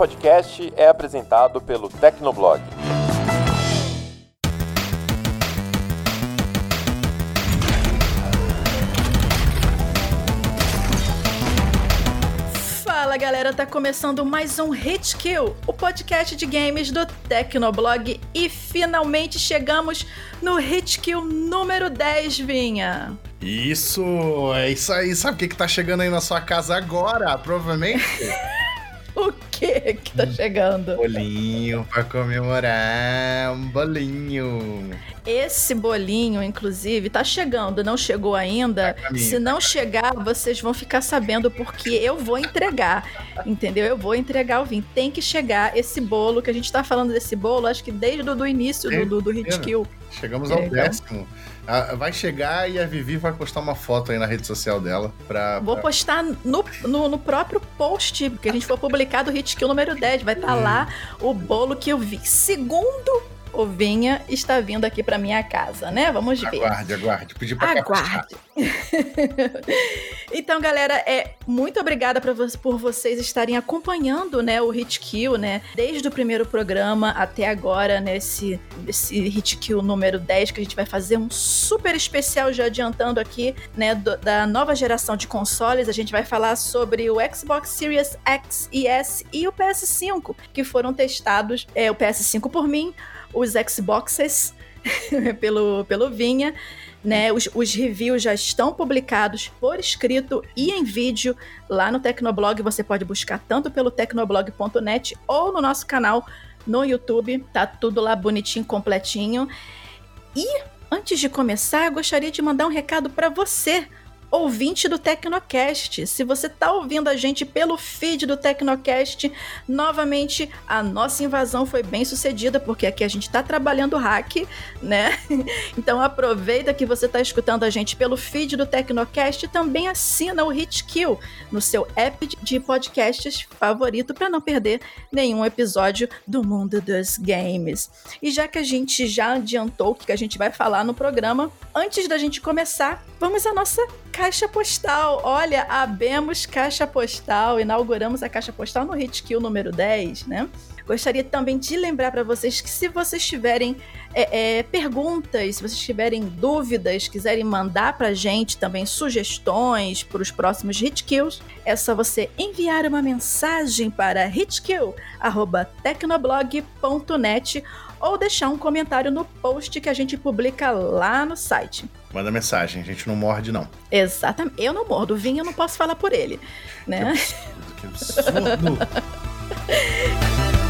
podcast é apresentado pelo Tecnoblog. Fala galera, tá começando mais um Hit Kill, o podcast de games do Tecnoblog e finalmente chegamos no Hit Kill número 10, Vinha. Isso, é isso aí. Sabe o que, que tá chegando aí na sua casa agora? Provavelmente. o que que tá chegando? Bolinho pra comemorar, um bolinho. Esse bolinho, inclusive, tá chegando, não chegou ainda. Tá Se não chegar, vocês vão ficar sabendo porque eu vou entregar, entendeu? Eu vou entregar o vinho. Tem que chegar esse bolo, que a gente tá falando desse bolo, acho que desde o do início do, do, do Hit Kill. Chegamos ao É, então. Vai chegar e a Vivi vai postar uma foto aí na rede social dela pra. Vou pra- postar no, no, no próprio post que a gente for publicar do Hit Kill número 10. Vai estar lá o bolo que eu vi. Segundo o Vinha está vindo aqui pra minha casa, né? Vamos ver. Aguarde, aguarde. Pra caprichar. Aguarde. então, galera, é muito obrigada pra por vocês estarem acompanhando, né, o Hit Kill, né, desde o primeiro programa até agora, nesse esse Hit Kill número 10 que a gente vai fazer um super especial já adiantando aqui, né, do- da nova geração de consoles. A gente vai falar sobre o Xbox Series X e S e o PS5, que foram testados, é, o PS5 por mim, os Xboxes pelo pelo Vinha né? Os, os reviews já estão publicados por escrito e em vídeo lá no Tecnoblog. Você pode buscar tanto pelo tecnoblog.net ou no nosso canal no YouTube. Tá tudo lá bonitinho, completinho. E antes de começar, gostaria de mandar um recado para você. Ouvinte do Tecnocast, se você tá ouvindo a gente pelo feed do Tecnocast, novamente a nossa invasão foi bem sucedida, porque aqui a gente tá trabalhando hack, né? Então aproveita que você está escutando a gente pelo feed do Tecnocast e também assina o Hit Kill no seu app de podcasts favorito para não perder nenhum episódio do mundo dos games. E já que a gente já adiantou o que a gente vai falar no programa, antes da gente começar, vamos à nossa caixa postal. Olha, abemos caixa postal, inauguramos a caixa postal no Hit Kill número 10, né? Gostaria também de lembrar para vocês que se vocês tiverem é, é, perguntas, se vocês tiverem dúvidas, quiserem mandar pra gente também sugestões para os próximos Hitkills, é só você enviar uma mensagem para hitkill@tecnoblog.net ou deixar um comentário no post que a gente publica lá no site. Manda mensagem, a gente não morde, não. Exatamente. Eu não mordo, o vinho eu não posso falar por ele, né? Que absurdo. E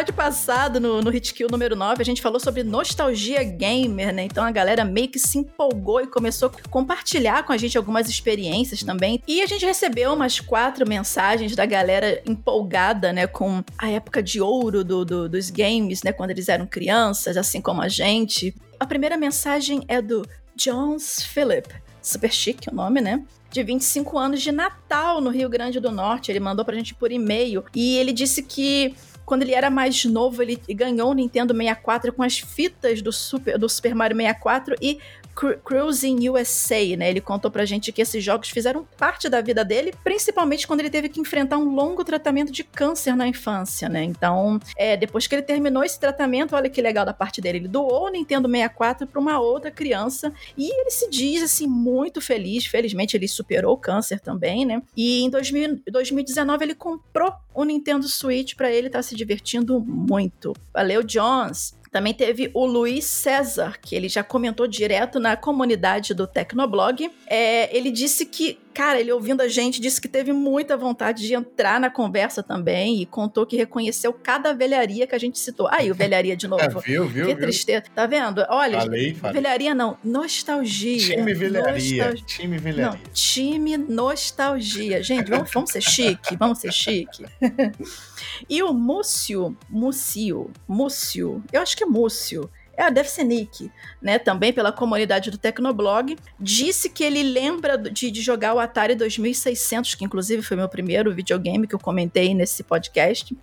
episódio passado, no, no Hit Kill número 9, a gente falou sobre nostalgia gamer, né? Então a galera meio que se empolgou e começou a compartilhar com a gente algumas experiências também. E a gente recebeu umas quatro mensagens da galera empolgada, né? Com a época de ouro do, do- dos games, né? Quando eles eram crianças, assim como a gente. A primeira mensagem é do Jones Phillip. Super chique o nome, né? de 25 anos de Natal no Rio Grande do Norte. Ele mandou pra gente por e-mail e ele disse que quando ele era mais novo, ele ganhou o Nintendo 64 com as fitas do Super, do Super Mario 64 e Cruising USA, né? Ele contou pra gente que esses jogos fizeram parte da vida dele, principalmente quando ele teve que enfrentar um longo tratamento de câncer na infância, né? Então, é, depois que ele terminou esse tratamento, olha que legal da parte dele, ele doou o Nintendo 64 pra uma outra criança e ele se diz, assim, muito feliz. Felizmente, ele superou o câncer também, né? E em 2000 2019, ele comprou o Nintendo Switch pra ele estar se divertindo muito. Valeu, Jones! Também teve o Luiz César, que ele já comentou direto na comunidade do Tecnoblog. É, ele disse que, cara, ele ouvindo a gente, disse que teve muita vontade de entrar na conversa também e contou que reconheceu cada velharia que a gente citou. Aí, o velharia de novo. É, viu, viu, que viu? tristeza. Tá vendo? Olha, Falei, falei. velharia não, nostalgia. Time velharia. Nostal- Time Não, velharia. time nostalgia. Gente, vamos, vamos ser chique, vamos ser chique. e o Múcio, Múcio, Múcio, eu acho que é Múcio, é a Devsenik, né, também pela comunidade do Tecnoblog, disse que ele lembra de, de, jogar o Atari 2600, que inclusive foi meu primeiro videogame que eu comentei nesse podcast,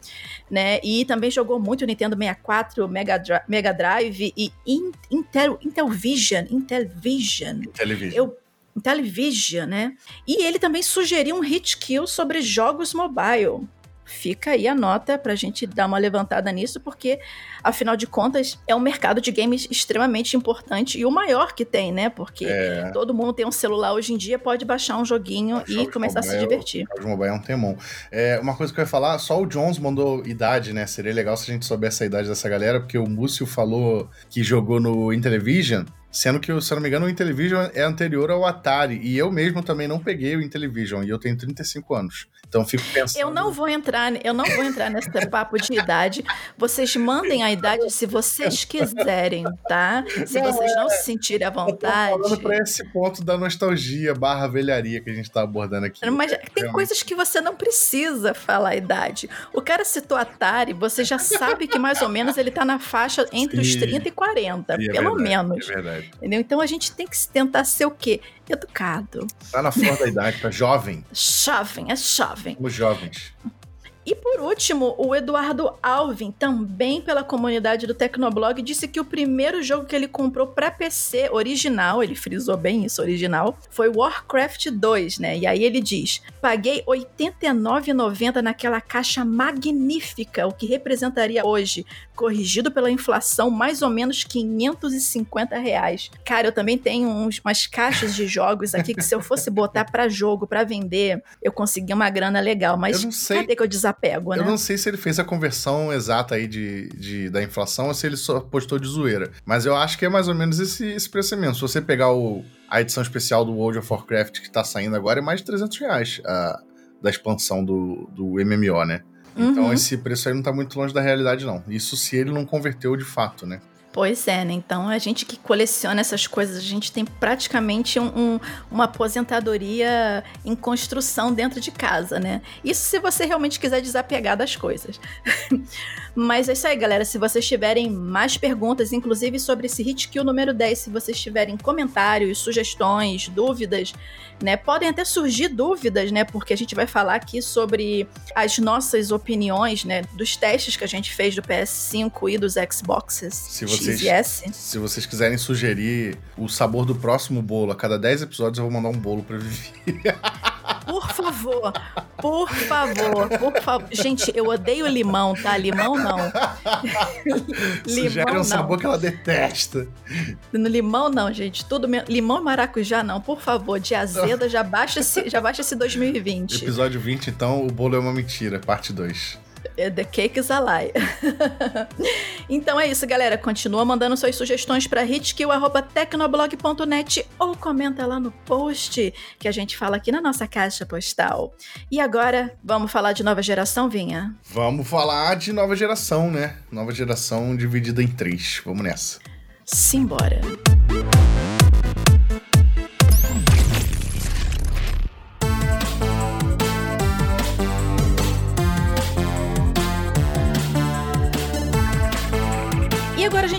né, e também jogou muito o Nintendo 64, Mega, Dri Mega Drive e In Intel, Intellivision, Intellivision. Intellivision. Eu Intellivision, né? E ele também sugeriu um hit kill sobre jogos mobile fica aí a nota pra gente dar uma levantada nisso, porque, afinal de contas, é um mercado de games extremamente importante e o maior que tem, né? Porque é. todo mundo tem um celular hoje em dia, pode baixar um joguinho e começar mobile, a se divertir. O mobile é um temão. É, uma coisa que eu ia falar, só o Jones mandou idade, né? Seria legal se a gente soubesse a idade dessa galera, porque o Múcio falou que jogou no Intellivision. Sendo que, se eu não me engano, o Intellivision é anterior ao Atari. E eu mesmo também não peguei o Intellivision. E eu tenho 35 anos. Então fico pensando. Eu não vou entrar, eu não vou entrar nesse papo de idade. Vocês mandem a idade se vocês quiserem, tá? Se vocês não se sentirem à vontade. Eu tô falando pra esse ponto da nostalgia barra velharia que a gente tá abordando aqui. Mas tem Realmente. coisas que você não precisa falar a idade. O cara citou Atari, você já sabe que mais ou menos ele tá na faixa entre Sim. os 30 e 40, Sim, é pelo verdade, menos. É verdade. Entendeu? Então a gente tem que tentar ser o quê? Educado. Tá na flor da idade, tá jovem. Jovem, é jovem. Somos jovens. E por último, o Eduardo Alvin, também pela comunidade do Tecnoblog, disse que o primeiro jogo que ele comprou para PC original, ele frisou bem isso, original, foi Warcraft 2, né? E aí ele diz: "Paguei R$ 89,90 naquela caixa magnífica, o que representaria hoje, corrigido pela inflação, mais ou menos 550 reais. Cara, eu também tenho uns, umas caixas de jogos aqui que se eu fosse botar para jogo, para vender, eu conseguia uma grana legal, mas cadê que eu né? Eu não sei se ele fez a conversão exata aí de, de, da inflação ou se ele só postou de zoeira. Mas eu acho que é mais ou menos esse, esse preço mesmo. Se você pegar o, a edição especial do World of Warcraft que tá saindo agora, é mais de 300 reais a, da expansão do, do MMO, né? Então uhum. esse preço aí não tá muito longe da realidade, não. Isso se ele não converteu de fato, né? Pois é, né? Então a gente que coleciona essas coisas, a gente tem praticamente um, um, uma aposentadoria em construção dentro de casa, né? Isso se você realmente quiser desapegar das coisas. Mas é isso aí, galera. Se vocês tiverem mais perguntas, inclusive sobre esse Hit Kill número 10, se vocês tiverem comentários, sugestões, dúvidas, né? Podem até surgir dúvidas, né? Porque a gente vai falar aqui sobre as nossas opiniões, né? Dos testes que a gente fez do PS5 e dos Xboxes. Se vocês, X e S. Se vocês quiserem sugerir o sabor do próximo bolo, a cada 10 episódios eu vou mandar um bolo pra Vivi. Por favor, por favor, por favor. Gente, eu odeio limão, tá? Limão não. limão é um não. sabor que ela detesta. No limão não, gente. Tudo me... limão e maracujá não, por favor. De já baixa esse, já baixa esse 2020. Episódio 20, então, o bolo é uma mentira, parte 2. É The Cake is a Lie. então é isso, galera. Continua mandando suas sugestões para hitkill.tecnoblog.net ou comenta lá no post que a gente fala aqui na nossa caixa postal. E agora, vamos falar de nova geração, Vinha? Vamos falar de nova geração, né? Nova geração dividida em três. Vamos nessa. Simbora. agora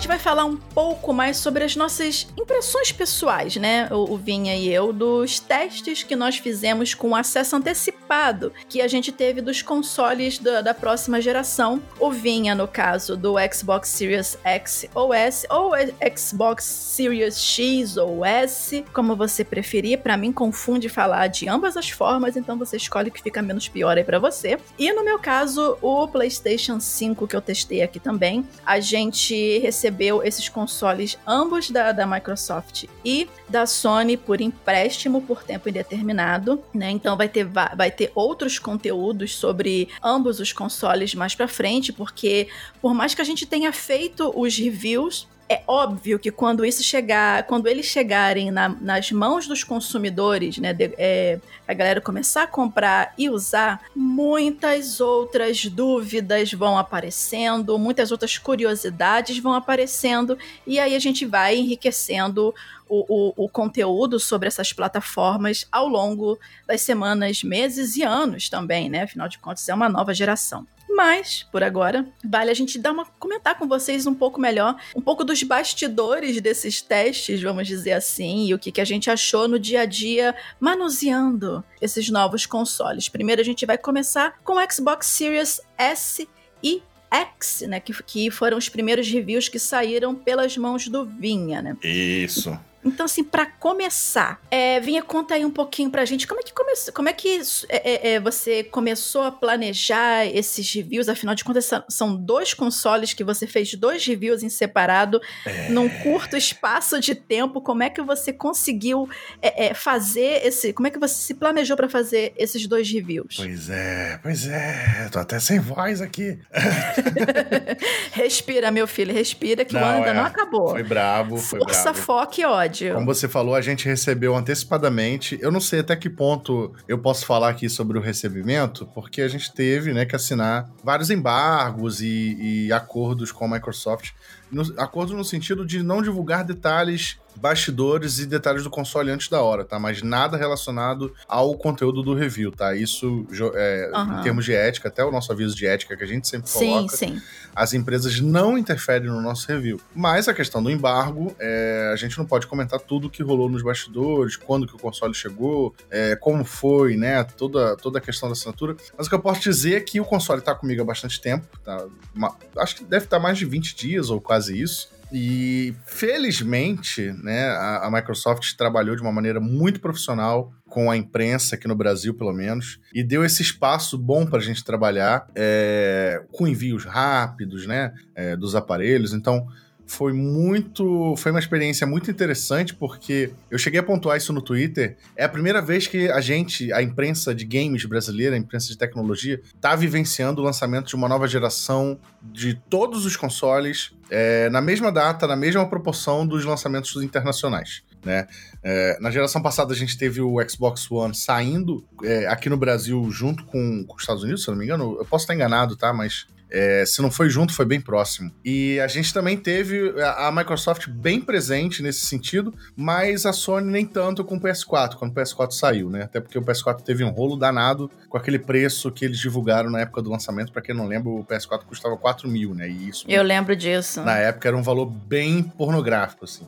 gente vai falar um pouco mais sobre as nossas impressões pessoais, né? O, Vinha e eu, dos testes que nós fizemos com acesso antecipado que a gente teve dos consoles da, da próxima geração. O Vinha, no caso, do Xbox Series X ou S, ou Xbox Series X ou S, como você preferir. Para mim, confunde falar de ambas as formas, então você escolhe o que fica menos pior aí para você. E no meu caso, o PlayStation 5 que eu testei aqui também, a gente recebeu esses consoles, ambos da, da Microsoft e da Sony, por empréstimo por tempo indeterminado, né? Então vai ter, vai ter outros conteúdos sobre ambos os consoles mais para frente, porque por mais que a gente tenha feito os reviews é óbvio que quando isso chegar, quando eles chegarem na, nas mãos dos consumidores, né, de, é, a galera começar a comprar e usar, muitas outras dúvidas vão aparecendo, muitas outras curiosidades vão aparecendo, e aí a gente vai enriquecendo o, o, o conteúdo sobre essas plataformas ao longo das semanas, meses e anos também, né? Afinal de contas, é uma nova geração. Mas, por agora, vale a gente dar uma comentar com vocês um pouco melhor, um pouco dos bastidores desses testes, vamos dizer assim, e o que, que a gente achou no dia a dia manuseando esses novos consoles. Primeiro a gente vai começar com o Xbox Series S e X, né? Que, que foram os primeiros reviews que saíram pelas mãos do Vinha, né? Isso. Então, assim, para começar, é, Vinha, conta aí um pouquinho pra gente como é que começou, como é que é, é, é, você começou a planejar esses reviews? Afinal de contas, são dois consoles que você fez dois reviews em separado É. num curto espaço de tempo. Como é que você conseguiu é, fazer esse? Como é que você se planejou para fazer esses dois reviews? Pois é, pois é. Tô até sem voz aqui. respira, meu filho, respira que o Não, ano ainda não acabou. Foi brabo, foi Força, brabo. foco e ódio. Como você falou, a gente recebeu antecipadamente. Eu não sei até que ponto eu posso falar aqui sobre o recebimento, porque a gente teve né, que assinar vários embargos e, e acordos com a Microsoft. No, acordos no sentido de não divulgar detalhes, bastidores e detalhes do console antes da hora, tá? Mas nada relacionado ao conteúdo do review, tá? Isso, é, Aham. em termos de ética, até o nosso aviso de ética que a gente sempre Sim, coloca, sim. as empresas não interferem no nosso review. Mas a questão do embargo, é, a gente não pode comentar tudo o que rolou nos bastidores, quando que o console chegou, é, como foi, né? Toda, toda a questão da assinatura. Mas o que eu posso dizer é que o console tá comigo há bastante tempo, tá? Ma- acho que deve estar mais de 20 dias ou quase isso. E felizmente, né, a, a Microsoft trabalhou de uma maneira muito profissional com a imprensa aqui no Brasil, pelo menos, e deu esse espaço bom para a gente trabalhar é, com envios rápidos, né, é, dos aparelhos. Então foi muito, foi uma experiência muito interessante porque eu cheguei a pontuar isso no Twitter. É a primeira vez que a gente, a imprensa de games brasileira, a imprensa de tecnologia, tá vivenciando o lançamento de uma nova geração de todos os consoles é, na mesma data, na mesma proporção dos lançamentos internacionais. Né? É, na geração passada a gente teve o Xbox One saindo é, aqui no Brasil junto com, com os Estados Unidos, se eu não me engano. Eu posso estar enganado, tá? Mas é, se não foi junto, foi bem próximo. E a gente também teve a, a Microsoft bem presente nesse sentido, mas a Sony nem tanto com o PS4, quando o PS4 saiu, né? Até porque o PS4 teve um rolo danado com aquele preço que eles divulgaram na época do lançamento. Pra quem não lembra, o PS4 custava 4 mil, né? E isso Eu lembro disso. na época era um valor bem pornográfico, assim.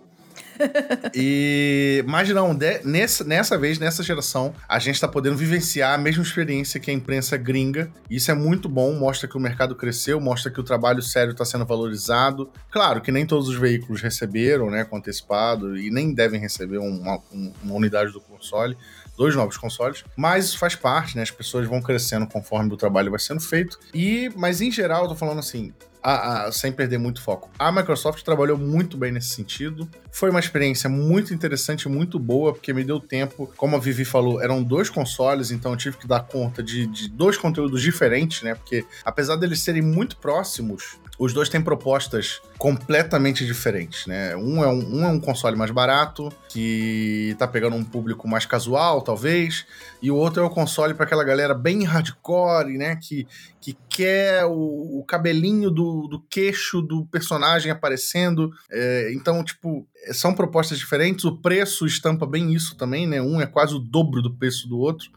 E mas não, de- nessa, nessa vez, nessa geração, a gente tá podendo vivenciar a mesma experiência que a imprensa gringa. Isso é muito bom, mostra que o mercado cresceu, mostra que o trabalho sério está sendo valorizado. Claro que nem todos os veículos receberam, né, com antecipado, e nem devem receber uma, um- uma unidade do console dois novos consoles, mas isso faz parte, né? As pessoas vão crescendo conforme o trabalho vai sendo feito. E, mas em geral, eu tô falando assim, a- a- sem perder muito foco. A Microsoft trabalhou muito bem nesse sentido. Foi uma experiência muito interessante, muito boa, porque me deu tempo. Como a Vivi falou, eram dois consoles, então eu tive que dar conta de, de dois conteúdos diferentes, né? Porque apesar deles serem muito próximos, os dois têm propostas completamente diferentes, né? Um é um, um é um console mais barato, que tá pegando um público mais casual, talvez, e o outro é o console para aquela galera bem hardcore, né? Que, que quer o, o cabelinho do, do queixo do personagem aparecendo. É, então, tipo, são propostas diferentes. O preço estampa bem isso também, né? Um é quase o dobro do preço do outro.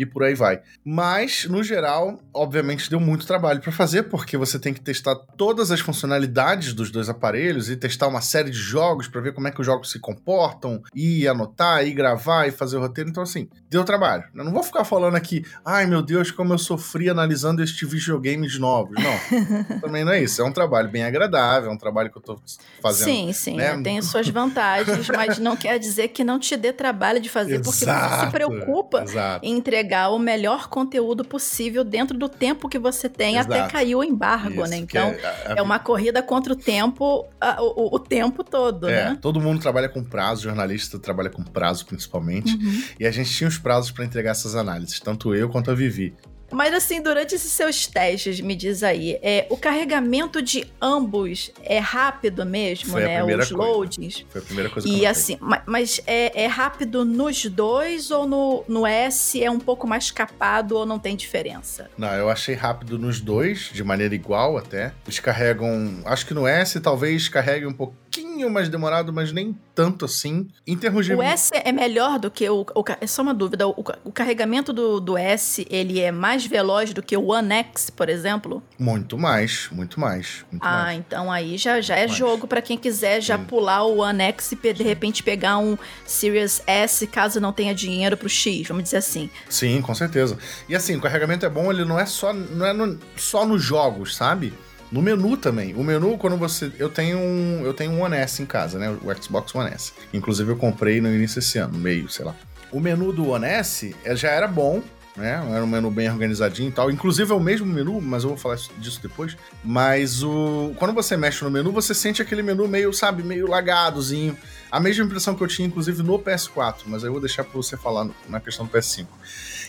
E por aí vai. Mas, no geral, obviamente deu muito trabalho para fazer, porque você tem que testar todas as funcionalidades dos dois aparelhos e testar uma série de jogos para ver como é que os jogos se comportam, e anotar, e gravar, e fazer o roteiro. Então, assim, deu trabalho. Eu não vou ficar falando aqui, ai meu Deus, como eu sofri analisando este videogames novos. Não, também não é isso. É um trabalho bem agradável, é um trabalho que eu tô fazendo. Sim, sim, né? tem suas vantagens, mas não quer dizer que não te dê trabalho de fazer, porque você se Exato, preocupa Exato. em entregar o melhor conteúdo possível dentro do tempo que você tem até Exato. cair o embargo, Isso, né? Então, é- a- é uma corrida contra o tempo a- o, o tempo todo, É, né? todo mundo trabalha com prazo, jornalista trabalha com prazo principalmente. Uhum. E a gente tinha os prazos para entregar essas análises, tanto eu quanto a Vivi. Mas assim, durante esses seus testes, me diz aí, é, o carregamento de ambos é rápido mesmo, Foi né? Os coisa. loadings. Foi a primeira coisa que eu E notei. assim, ma- mas é, é rápido nos dois ou no, no S é um pouco mais capado ou não tem diferença? Não, eu achei rápido nos dois, de maneira igual até. Eles carregam. Acho que no S talvez carregue um pouquinho pouquinho mais demorado, mas nem tanto assim. Em termos de. O S é melhor do que o. o é só uma dúvida. O, o, carregamento do, do S ele é mais veloz do que o One X, por exemplo? Muito mais, muito mais. Muito ah, mais. então aí já, já é jogo para quem quiser já Sim. pular o One X e de repente pegar um Series S caso não tenha dinheiro pro X, vamos dizer assim. Sim, com certeza. E assim, o carregamento é bom, ele não é só, não é no, só nos jogos, sabe? No menu também. O menu, quando você. Eu tenho um. Eu tenho um One S em casa, né? O Xbox One S. Inclusive, eu comprei no início desse ano, meio, sei lá. O menu do One S eh, já era bom, né? Era um menu bem organizadinho e tal. Inclusive é o mesmo menu, mas eu vou falar disso depois. Mas o quando você mexe no menu, você sente aquele menu meio, sabe, meio lagadozinho. A mesma impressão que eu tinha, inclusive, no PS4, mas aí eu vou deixar pra você falar na questão do PS5.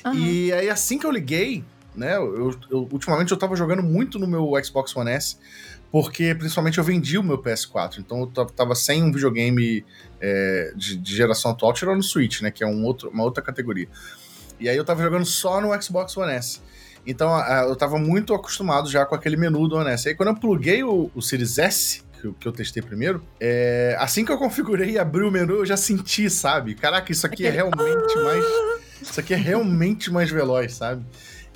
Uhum. E aí, assim que eu liguei, né? Eu, eu, ultimamente eu tava jogando muito no meu Xbox One S, porque principalmente eu vendi o meu PS4, então eu tava sem um videogame é, de, de, geração atual, tirando o Switch, né? Que é um outro, uma outra categoria. E aí eu tava jogando só no Xbox One S. Então eu tava muito acostumado já com aquele menu do One S. Aí quando eu pluguei o, o Series S, que, que eu testei primeiro, é, assim que eu configurei e abri o menu, eu já senti, sabe? Caraca, isso aqui é realmente mais. Isso aqui é realmente mais veloz, sabe?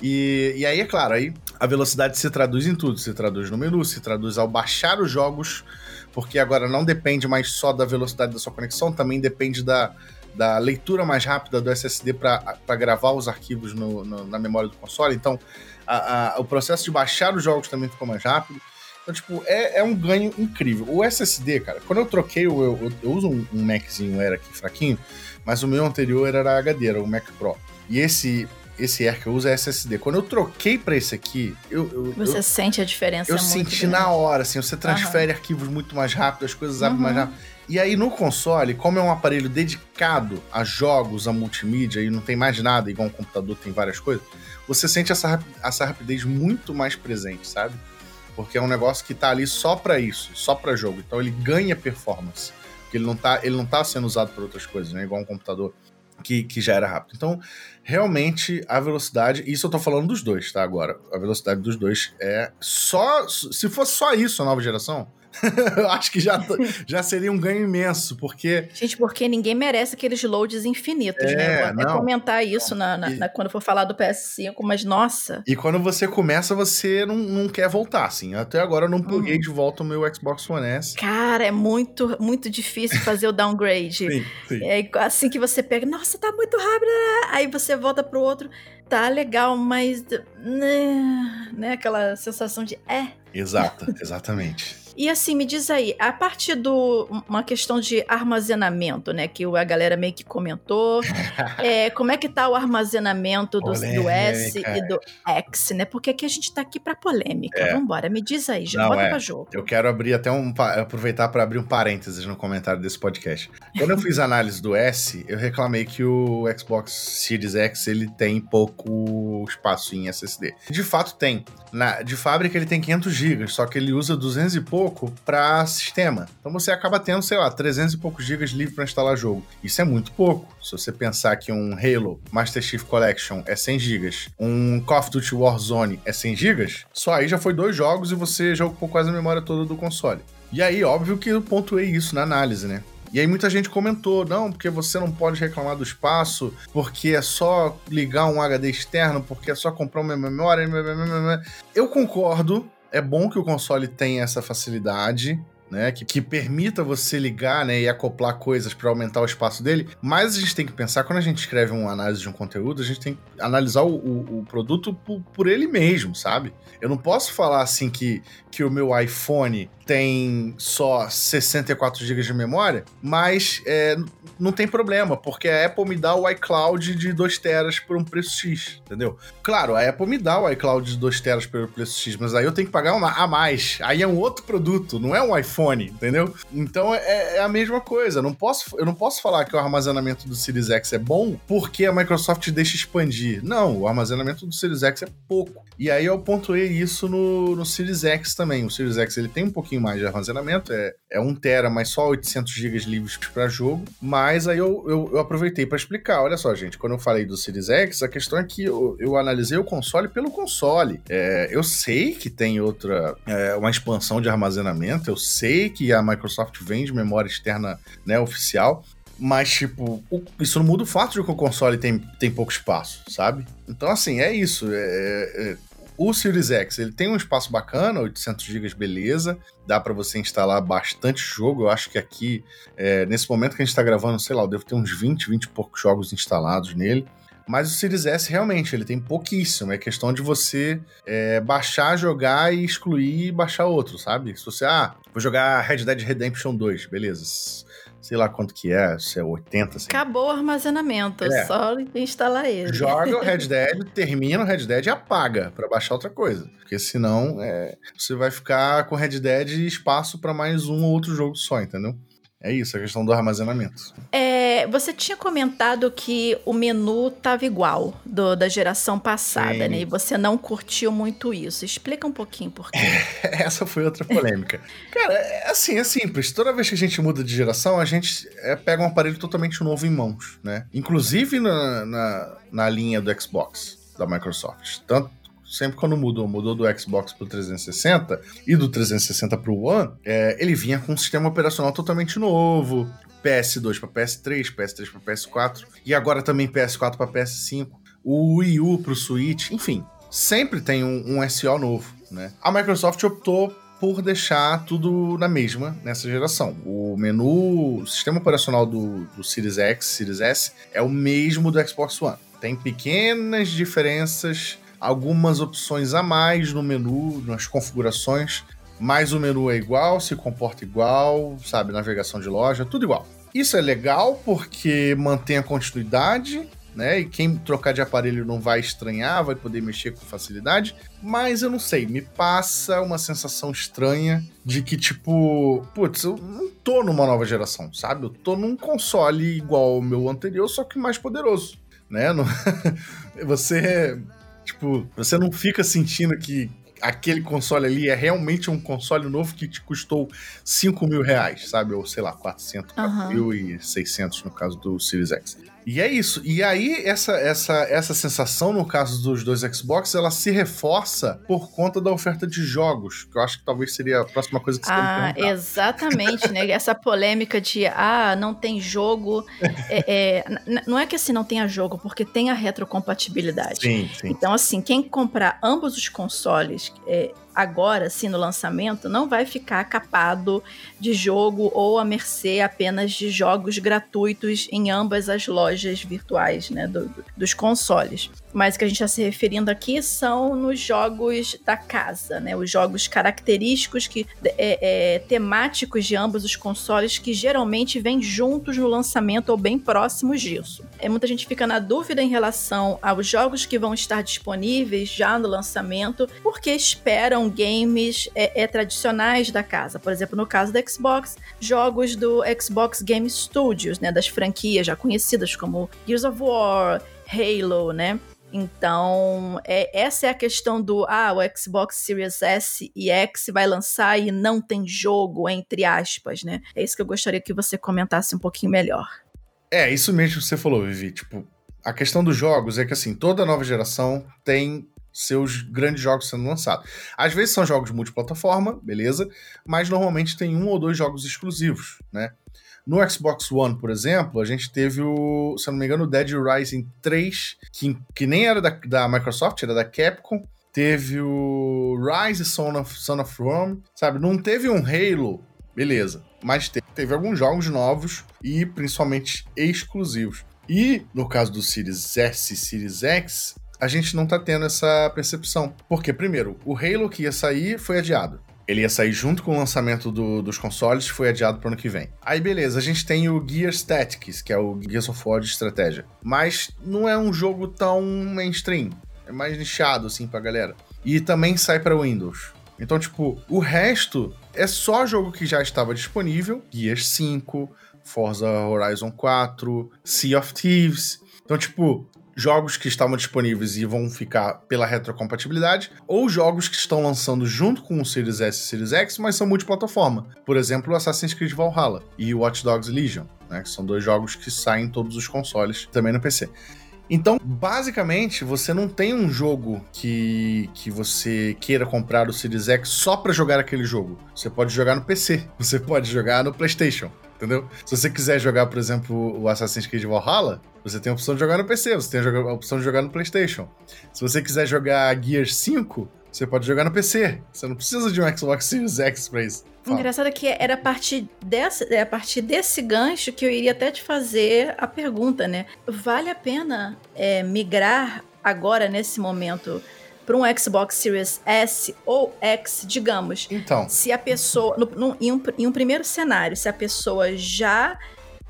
E, e aí, é claro, aí a velocidade se traduz em tudo. Se traduz no menu, se traduz ao baixar os jogos, porque agora não depende mais só da velocidade da sua conexão, também depende da, da leitura mais rápida do SSD para gravar os arquivos no, no, na memória do console. Então, a, a, o processo de baixar os jogos também ficou mais rápido. Então, tipo, é, é um ganho incrível. O SSD, cara, quando eu troquei, eu, eu, eu uso um, um Maczinho, era aqui fraquinho, mas o meu anterior era HD, era o Mac Pro. E esse esse Air que eu uso é SSD. Quando eu troquei para esse aqui, eu, eu você eu, sente a diferença Eu senti grande. na hora, assim, você transfere uhum. arquivos muito mais rápido, as coisas abrem uhum. mais rápido. E aí no console, como é um aparelho dedicado a jogos, a multimídia e não tem mais nada, igual um computador tem várias coisas, você sente essa, essa rapidez muito mais presente, sabe? Porque é um negócio que tá ali só para isso, só para jogo. Então ele ganha performance. Porque ele não tá, ele não tá sendo usado por outras coisas, né? Igual um computador que, que já era rápido. Então, realmente, a velocidade. Isso eu tô falando dos dois, tá? Agora, a velocidade dos dois é só. Se fosse só isso a nova geração, eu acho que já, já seria um ganho imenso, porque. Gente, porque ninguém merece aqueles loads infinitos, né? é, né? Vou até não, comentar isso na, na, e, na, quando for falar do PS5, mas nossa. E quando você começa, você não, não quer voltar, assim. Até agora eu não pluguei uhum. de volta o meu Xbox One S. Cara, é muito, muito difícil fazer o downgrade. sim, sim. É assim que você pega, nossa, tá muito rápido. Aí você volta pro outro, tá legal, mas. Né, né aquela sensação de é. Exato, exatamente. E assim, me diz aí, a partir do uma questão de armazenamento, né, que a galera meio que comentou, é, como é que tá o armazenamento do, do, S e do X, né? Porque aqui a gente tá aqui para polêmica. É. Vambora, me diz aí, já Não, bota é. pra jogo. Eu quero abrir até um aproveitar para abrir um parênteses no comentário desse podcast. Quando eu fiz a análise do S, eu reclamei que o Xbox Series X ele tem pouco espaço em SSD. De fato tem. Na, de fábrica ele tem 500 GB, só que ele usa 200 e pouco pouco para sistema. Então você acaba tendo, sei lá, 300 e poucos gigas livre para instalar jogo. Isso é muito pouco. Se você pensar que um Halo Master Chief Collection é 100 gigas, um Call of Duty Warzone é 100 gigas, só aí já foi dois jogos e você já ocupou quase a memória toda do console. E aí, óbvio que eu pontuei isso na análise, né? E aí muita gente comentou, não, porque você não pode reclamar do espaço, porque é só ligar um HD externo, porque é só comprar uma memória. Eu concordo, é bom que o console tenha essa facilidade, né, que, que, permita você ligar né, e acoplar coisas para aumentar o espaço dele. Mas a gente tem que pensar, quando a gente escreve uma análise de um conteúdo, a gente tem que analisar o, o, o produto por, por, ele mesmo, sabe? Eu não posso falar assim que, que o meu iPhone tem só 64 GB de memória, mas é, não tem problema, porque a Apple me dá o iCloud de 2 teras por um preço X, entendeu? Claro, a Apple me dá o iCloud de 2 teras pelo preço X, mas aí eu tenho que pagar uma a mais. Aí é um outro produto, não é um iPhone, entendeu? Então é, é a mesma coisa. Eu não, posso, eu não posso falar que o armazenamento do Series X é bom porque a Microsoft deixa expandir. Não, o armazenamento do Series X é pouco. E aí eu pontuei isso no, no Series X também. O Series X ele tem um pouquinho pouquinho mais de armazenamento, é, é 1 tera, mas só 800 GB livres para jogo. Mas aí eu, eu, eu aproveitei para explicar. Olha só, gente, quando eu falei do Series X, a questão é que eu, eu analisei o console pelo console. É, eu sei que tem outra, é, uma expansão de armazenamento, eu sei que a Microsoft vende memória externa né, oficial, mas, tipo, isso não muda o fato de que o console tem, tem pouco espaço, sabe? Então, assim, é isso. É, é, o Series X, ele tem um espaço bacana, 800 GB, beleza. Dá para você instalar bastante jogo. Eu acho que aqui, é, nesse momento que a gente tá gravando, sei lá, eu devo ter uns 20, 20 e poucos jogos instalados nele. Mas o Series S realmente ele tem pouquíssimo. É questão de você é, baixar, jogar e excluir e baixar outro, sabe? Se você, ah, vou jogar Red Dead Redemption 2, beleza sei lá quanto que é, se é 80, assim. Acabou o armazenamento, é. só instalar ele. Joga o Red Dead, termina o Red Dead e apaga para baixar outra coisa. Porque senão é, você vai ficar com Red Dead e espaço para mais um ou outro jogo só, entendeu? É isso, a questão do armazenamento. É, você tinha comentado que o menu estava igual do, da geração passada, Sim. né? E você não curtiu muito isso. Explica um pouquinho por quê. Essa foi outra polêmica. Cara, é assim, é simples. Toda vez que a gente muda de geração, a gente é, pega um aparelho totalmente novo em mãos, né? Inclusive na, na, na linha do Xbox da Microsoft. Tanto sempre quando mudou, mudou do Xbox pro 360 e do 360 pro One, é, ele vinha com um sistema operacional totalmente novo. PS2 para PS3, PS3 para PS4 e agora também PS4 para PS5, o Wii U pro Switch, enfim, sempre tem um, um SO novo, né? A Microsoft optou por deixar tudo na mesma nessa geração. O menu, o sistema operacional do, do Series X, Series S é o mesmo do Xbox One. Tem pequenas diferenças algumas opções a mais no menu, nas configurações, mas o menu é igual, se comporta igual, sabe, navegação de loja, tudo igual. Isso é legal porque mantém a continuidade, né? E quem trocar de aparelho não vai estranhar, vai poder mexer com facilidade. Mas eu não sei, me passa uma sensação estranha de que, tipo, putz, eu não tô numa nova geração, sabe? Eu tô num console igual ao meu anterior, só que mais poderoso, né? Você Tipo, você não fica sentindo que aquele console ali é realmente um console novo que te custou 5 mil reais, sabe? Ou sei lá, 400, uhum. mil e 600 no caso do Series X. E é isso. E aí, essa, essa, essa sensação, no caso dos dois Xbox, ela se reforça por conta da oferta de jogos, que eu acho que talvez seria a próxima coisa que você Ah, exatamente, né? Essa polêmica de, ah, não tem jogo. É, é, não é que assim não tenha jogo, porque tem a retrocompatibilidade. Sim, sim. Então, assim, quem comprar ambos os consoles. É, agora, assim, no lançamento, não vai ficar capado de jogo ou à mercê apenas de jogos gratuitos em ambas as lojas virtuais, né, do, dos consoles. Mas que a gente está se referindo aqui são nos jogos da casa, né? Os jogos característicos, que, é, é, temáticos de ambos os consoles, que geralmente vêm juntos no lançamento ou bem próximos disso. É, muita gente fica na dúvida em relação aos jogos que vão estar disponíveis já no lançamento, porque esperam games é, é, tradicionais da casa. Por exemplo, no caso do Xbox, jogos do Xbox Game Studios, né? Das franquias já conhecidas como Gears of War, Halo, né? Então, é, essa é a questão do ah, o Xbox Series S e X vai lançar e não tem jogo, entre aspas, né? É isso que eu gostaria que você comentasse um pouquinho melhor. É, isso mesmo que você falou, Vivi. Tipo, a questão dos jogos é que assim, toda nova geração tem seus grandes jogos sendo lançados. Às vezes são jogos multiplataforma, beleza, mas normalmente tem um ou dois jogos exclusivos, né? No Xbox One, por exemplo, a gente teve o, se eu não me engano, o Dead Rising 3, que, que nem era da, da Microsoft, era da Capcom. Teve o Rise Son of, Son of Rome, sabe? Não teve um Halo, beleza. Mas teve, teve alguns jogos novos e principalmente exclusivos. E no caso do Series S e Series X, a gente não tá tendo essa percepção. Porque, primeiro, o Halo que ia sair foi adiado. Ele ia sair junto com o lançamento do, dos consoles, foi adiado para o ano que vem. Aí beleza, a gente tem o Gears Tactics, que é o Gears of War de estratégia. Mas não é um jogo tão mainstream. É mais nichado, assim, pra galera. E também sai para Windows. Então, tipo, o resto é só jogo que já estava disponível. Gears 5, Forza Horizon 4, Sea of Thieves. Então, tipo, jogos que estavam disponíveis e vão ficar pela retrocompatibilidade, ou jogos que estão lançando junto com o Series S e Series X, mas são multiplataforma. Por exemplo, Assassin's Creed Valhalla e Watch Dogs Legion, né, que são dois jogos que saem em todos os consoles, também no PC. Então, basicamente, você não tem um jogo que, que você queira comprar o Series X só para jogar aquele jogo. Você pode jogar no PC, você pode jogar no PlayStation, entendeu? Se você quiser jogar, por exemplo, o Assassin's Creed Valhalla, você tem a opção de jogar no PC, você tem a opção de jogar no PlayStation. Se você quiser jogar Gear 5, você pode jogar no PC. Você não precisa de um Xbox Series X pra isso. Fala. Engraçado que era a partir, dessa, é a partir desse gancho que eu iria até te fazer a pergunta, né? Vale a pena é, migrar agora, nesse momento, para um Xbox Series S ou X, digamos? Então. Se a pessoa. No, no, em, um, em um primeiro cenário, se a pessoa já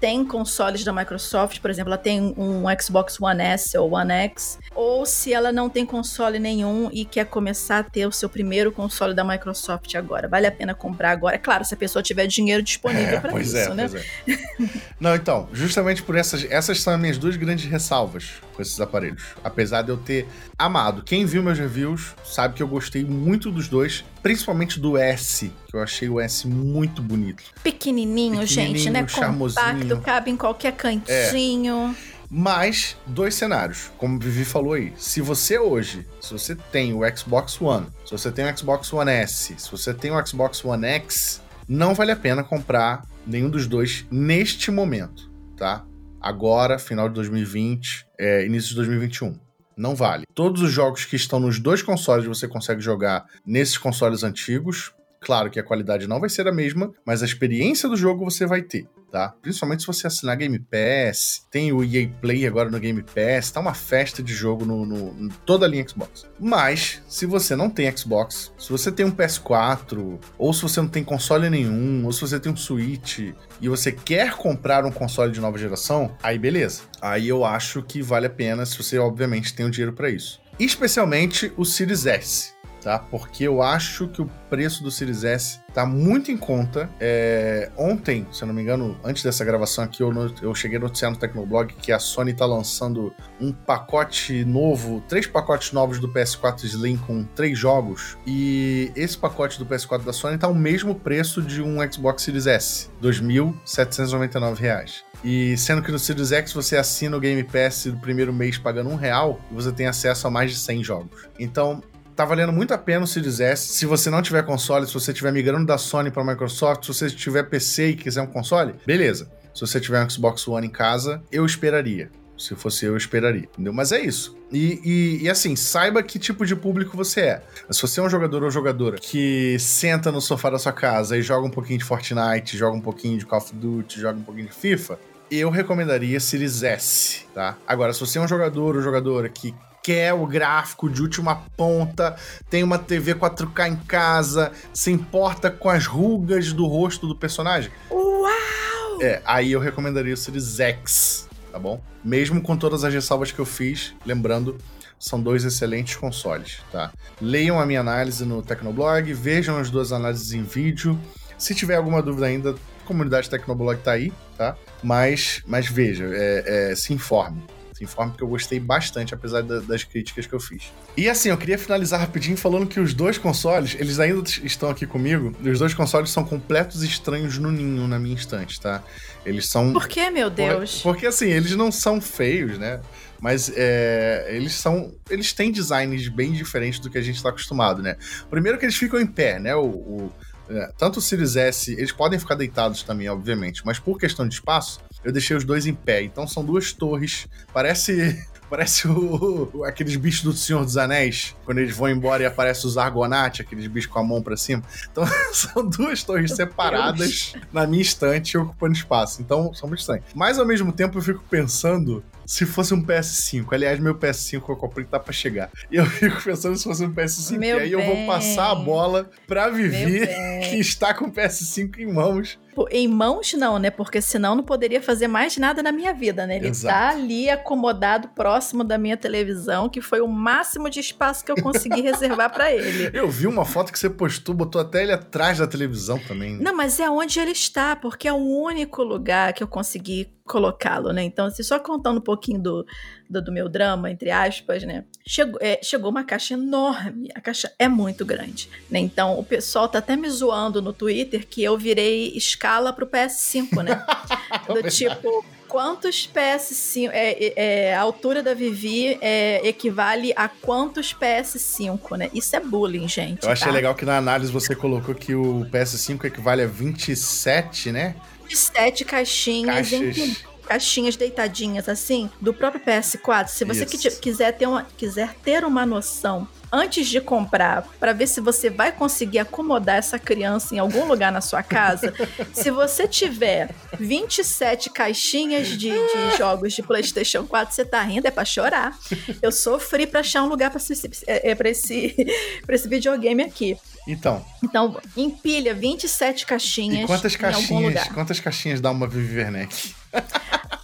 tem consoles da Microsoft, por exemplo, ela tem um Xbox One S ou One X, ou se ela não tem console nenhum e quer começar a ter o seu primeiro console da Microsoft agora. Vale a pena comprar agora? É claro, se a pessoa tiver dinheiro disponível é, para isso, é, né? É. não, então, justamente por essas, essas são as minhas duas grandes ressalvas com esses aparelhos. Apesar de eu ter amado. Quem viu meus reviews sabe que eu gostei muito dos dois, principalmente do S, que eu achei o S muito bonito. Pequenininho, Pequenininho gente, né? Charmosinho. Compacto, cabe em qualquer cantinho. É. Mas, dois cenários, como o Vivi falou aí. Se você hoje, se você tem o Xbox One, se você tem o Xbox One S, se você tem o Xbox One X, não vale a pena comprar nenhum dos dois neste momento, tá? Agora, final de 2020, é, início de 2021 não vale. Todos os jogos que estão nos dois consoles você consegue jogar nesses consoles antigos. Claro que a qualidade não vai ser a mesma, mas a experiência do jogo você vai ter tá? Principalmente se você assinar Game Pass, tem o EA Play agora no Game Pass, tá uma festa de jogo no, no, no toda a linha Xbox. Mas, se você não tem Xbox, se você tem um PS4, ou se você não tem console nenhum, ou se você tem um Switch e você quer comprar um console de nova geração, aí beleza. Aí eu acho que vale a pena se você, obviamente, tem o dinheiro para isso. Especialmente o Series S tá? Porque eu acho que o preço do Series S tá muito em conta. É, ontem, se eu não me engano, antes dessa gravação aqui, eu, eu cheguei a noticiar no Tecnoblog que a Sony tá lançando um pacote novo, três pacotes novos do PS4 Slim com três jogos. E esse pacote do PS4 da Sony tá o mesmo preço de um Xbox Series S, R$ 2.799. E sendo que no Series X você assina o Game Pass do primeiro mês pagando um real, e você tem acesso a mais de 100 jogos. Então, tá valendo muito a pena o Series S. Se você não tiver console, se você estiver migrando da Sony para Microsoft, se você tiver PC e quiser um console, beleza. Se você tiver um Xbox One em casa, eu esperaria. Se fosse eu, eu esperaria, entendeu? Mas é isso. E, e, e, assim, saiba que tipo de público você é. Se você é um jogador ou jogadora que senta no sofá da sua casa e joga um pouquinho de Fortnite, joga um pouquinho de Call of Duty, joga um pouquinho de FIFA, eu recomendaria Series S, tá? Agora, se você é um jogador ou jogadora que quer o gráfico de última ponta, tem uma TV 4K em casa, se importa com as rugas do rosto do personagem. Uau! É, aí eu recomendaria o Series X, tá bom? Mesmo com todas as ressalvas que eu fiz, lembrando, são dois excelentes consoles, tá? Leiam a minha análise no Tecnoblog, vejam as duas análises em vídeo. Se tiver alguma dúvida ainda, a comunidade Tecnoblog tá aí, tá? Mas, mas veja, é, é, se informe se informe porque eu gostei bastante, apesar da, das críticas que eu fiz. E assim, eu queria finalizar rapidinho falando que os dois consoles, eles ainda estão aqui comigo, e os dois consoles são completos estranhos no ninho na minha instante, tá? Eles são. Por que, meu Deus? Porque assim, eles não são feios, né? Mas é, eles são. Eles têm designs bem diferentes do que a gente está acostumado, né? Primeiro que eles ficam em pé, né? O, o é, tanto o Series S, eles podem ficar deitados também, obviamente, mas por questão de espaço, eu deixei os dois em pé. Então são duas torres. Parece Parece o, o, aqueles bichos do Senhor dos Anéis, quando eles vão embora e aparece os Argonauts, aqueles bichos com a mão para cima. Então, são duas torres separadas na minha estante ocupando espaço. Então, são muito estranhos. Mas, ao mesmo tempo, eu fico pensando se fosse um PS5. Aliás, meu PS5 que eu comprei tá pra chegar. E eu fico pensando se fosse um PS5. Meu e aí bem. eu vou passar a bola pra Vivi, que está com o PS5 em mãos. Em mãos, não, né? Porque senão não poderia fazer mais nada na minha vida, né? Ele Exato. tá ali acomodado próximo da minha televisão, que foi o máximo de espaço que eu consegui reservar para ele. Eu vi uma foto que você postou, botou até ele atrás da televisão também. Não, mas é onde ele está, porque é o único lugar que eu consegui colocá-lo, né? Então, assim, só contando um pouquinho do, do, do meu drama, entre aspas, né? Chegou, é, chegou uma caixa enorme, a caixa é muito grande, né? Então, o pessoal tá até me zoando no Twitter que eu virei escala pro PS5, né? do tipo, quantos PS5. É, é, a altura da Vivi é, equivale a quantos PS5, né? Isso é bullying, gente. Eu achei tá? legal que na análise você colocou que o PS5 equivale a 27, né? 27 caixinhas Caixas. caixinhas deitadinhas assim do próprio PS4. Se você quiser ter uma, quiser ter uma noção antes de comprar, para ver se você vai conseguir acomodar essa criança em algum lugar na sua casa, se você tiver 27 caixinhas de, de jogos de PlayStation 4, você tá rindo, é pra chorar. Eu sofri pra achar um lugar pra esse, é, é, pra esse, pra esse videogame aqui. Então. Então, empilha 27 caixinhas. E quantas caixinhas? Quantas caixinhas dá uma Vivi Werneck?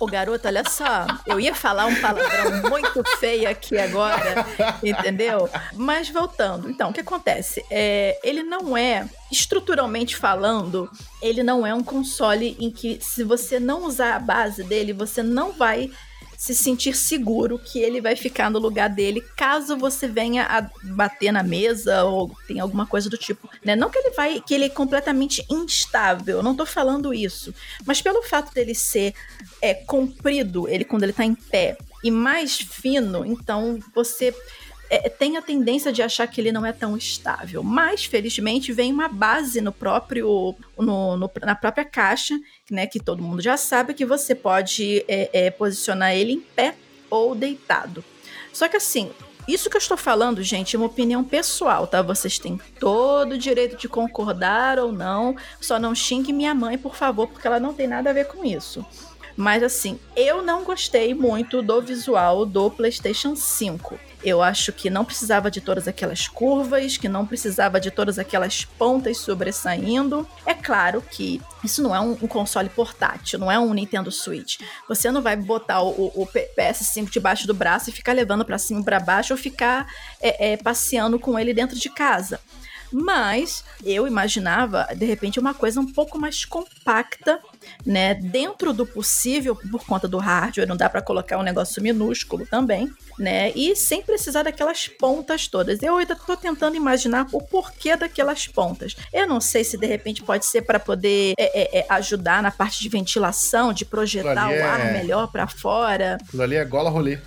Ô, garoto, olha só. Eu ia falar um palavrão muito feio aqui agora, entendeu? Mas voltando. Então, o que acontece? É, ele não é, estruturalmente falando, ele não é um console em que, se você não usar a base dele, você não vai se sentir seguro que ele vai ficar no lugar dele caso você venha a bater na mesa ou tem alguma coisa do tipo, né? Não que ele vai, que ele é completamente instável, não tô falando isso, mas pelo fato dele ser é, comprido, ele quando ele tá em pé e mais fino, então você é, tem a tendência de achar que ele não é tão estável. Mas, felizmente, vem uma base no próprio, no, no na própria caixa, né, que todo mundo já sabe, que você pode é, é, posicionar ele em pé ou deitado. Só que assim, isso que eu estou falando, gente, é uma opinião pessoal, tá? Vocês têm todo o direito de concordar ou não. Só não xingue minha mãe, por favor, porque ela não tem nada a ver com isso. Mas assim, eu não gostei muito do visual do PlayStation 5. Eu acho que não precisava de todas aquelas curvas, que não precisava de todas aquelas pontas sobressaindo. É claro que isso não é um, um console portátil, não é um Nintendo Switch. Você não vai botar o, o PS5 debaixo do braço e ficar levando para cima e para baixo ou ficar é, é, passeando com ele dentro de casa. Mas eu imaginava, de repente, uma coisa um pouco mais compacta, né? Dentro do possível, por conta do hardware, não dá para colocar um negócio minúsculo também, né? E sem precisar daquelas pontas todas. Eu ainda tô tentando imaginar o porquê daquelas pontas. Eu não sei se de repente pode ser para poder é, é, é, ajudar na parte de ventilação, de projetar o ar é melhor para fora. Aquilo ali é gola rolê.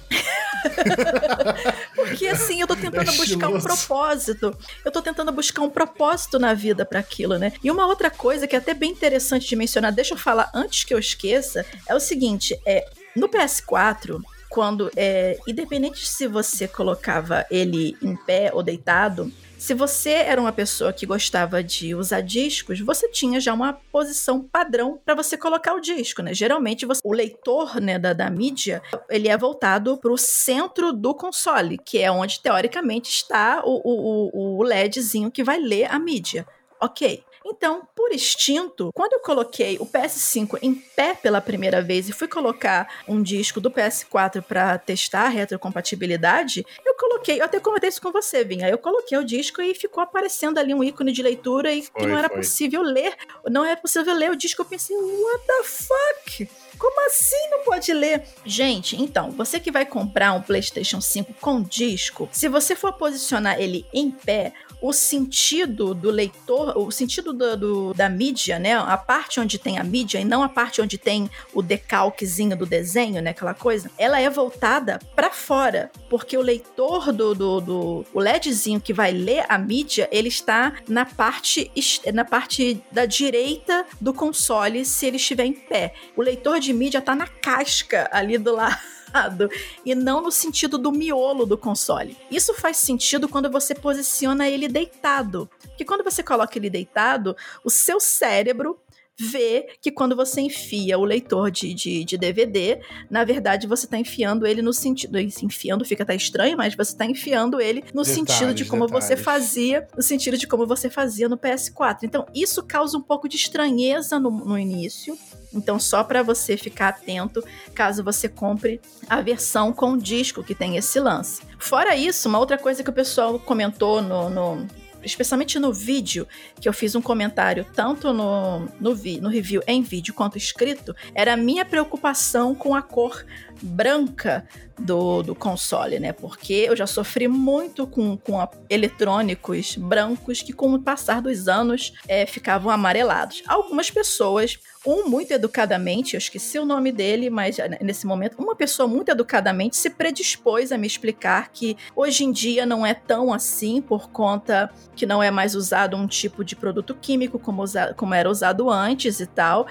Porque assim, eu tô tentando é buscar um propósito. Eu tô tentando buscar um propósito na vida para aquilo, né? E uma outra coisa que é até bem interessante de mencionar, deixa eu falar antes que eu esqueça, é o seguinte, é no PS4, quando é, independente se você colocava ele em pé ou deitado, se você era uma pessoa que gostava de usar discos, você tinha já uma posição padrão para você colocar o disco, né? Geralmente você, o leitor né, da, da mídia ele é voltado para o centro do console, que é onde teoricamente está o, o, o LEDzinho que vai ler a mídia. Ok. Então, por instinto, quando eu coloquei o PS5 em pé pela primeira vez e fui colocar um disco do PS4 para testar a retrocompatibilidade, eu coloquei, eu até comentei isso com você, Vinha. Eu coloquei o disco e ficou aparecendo ali um ícone de leitura e foi, que não era foi. possível ler. Não era possível ler o disco. Eu pensei, what the fuck? Como assim não pode ler? Gente, então, você que vai comprar um PlayStation 5 com disco, se você for posicionar ele em pé, o sentido do leitor, o sentido do, do, da mídia, né? A parte onde tem a mídia e não a parte onde tem o decalquezinho do desenho, né? Aquela coisa, ela é voltada para fora, porque o leitor do, do, do, o LEDzinho que vai ler a mídia, ele está na parte na parte da direita do console se ele estiver em pé. O leitor de mídia tá na casca ali do lado e não no sentido do miolo do console. Isso faz sentido quando você posiciona ele deitado. Porque quando você coloca ele deitado, o seu cérebro vê que quando você enfia o leitor de, de, de DVD, na verdade você está enfiando ele no sentido. Enfiando fica até estranho, mas você está enfiando ele no detalhes, sentido de como detalhes. você fazia. No sentido de como você fazia no PS4. Então, isso causa um pouco de estranheza no, no início. Então, só para você ficar atento caso você compre a versão com disco que tem esse lance. Fora isso, uma outra coisa que o pessoal comentou no, no especialmente no vídeo, que eu fiz um comentário tanto no, no, vi, no review em vídeo quanto escrito, era a minha preocupação com a cor branca do, do console, né? Porque eu já sofri muito com, com a, eletrônicos brancos que, com o passar dos anos, é, ficavam amarelados. Algumas pessoas um muito educadamente, eu esqueci o nome dele, mas nesse momento, uma pessoa muito educadamente se predispôs a me explicar que hoje em dia não é tão assim por conta que não é mais usado um tipo de produto químico como, como era usado antes e tal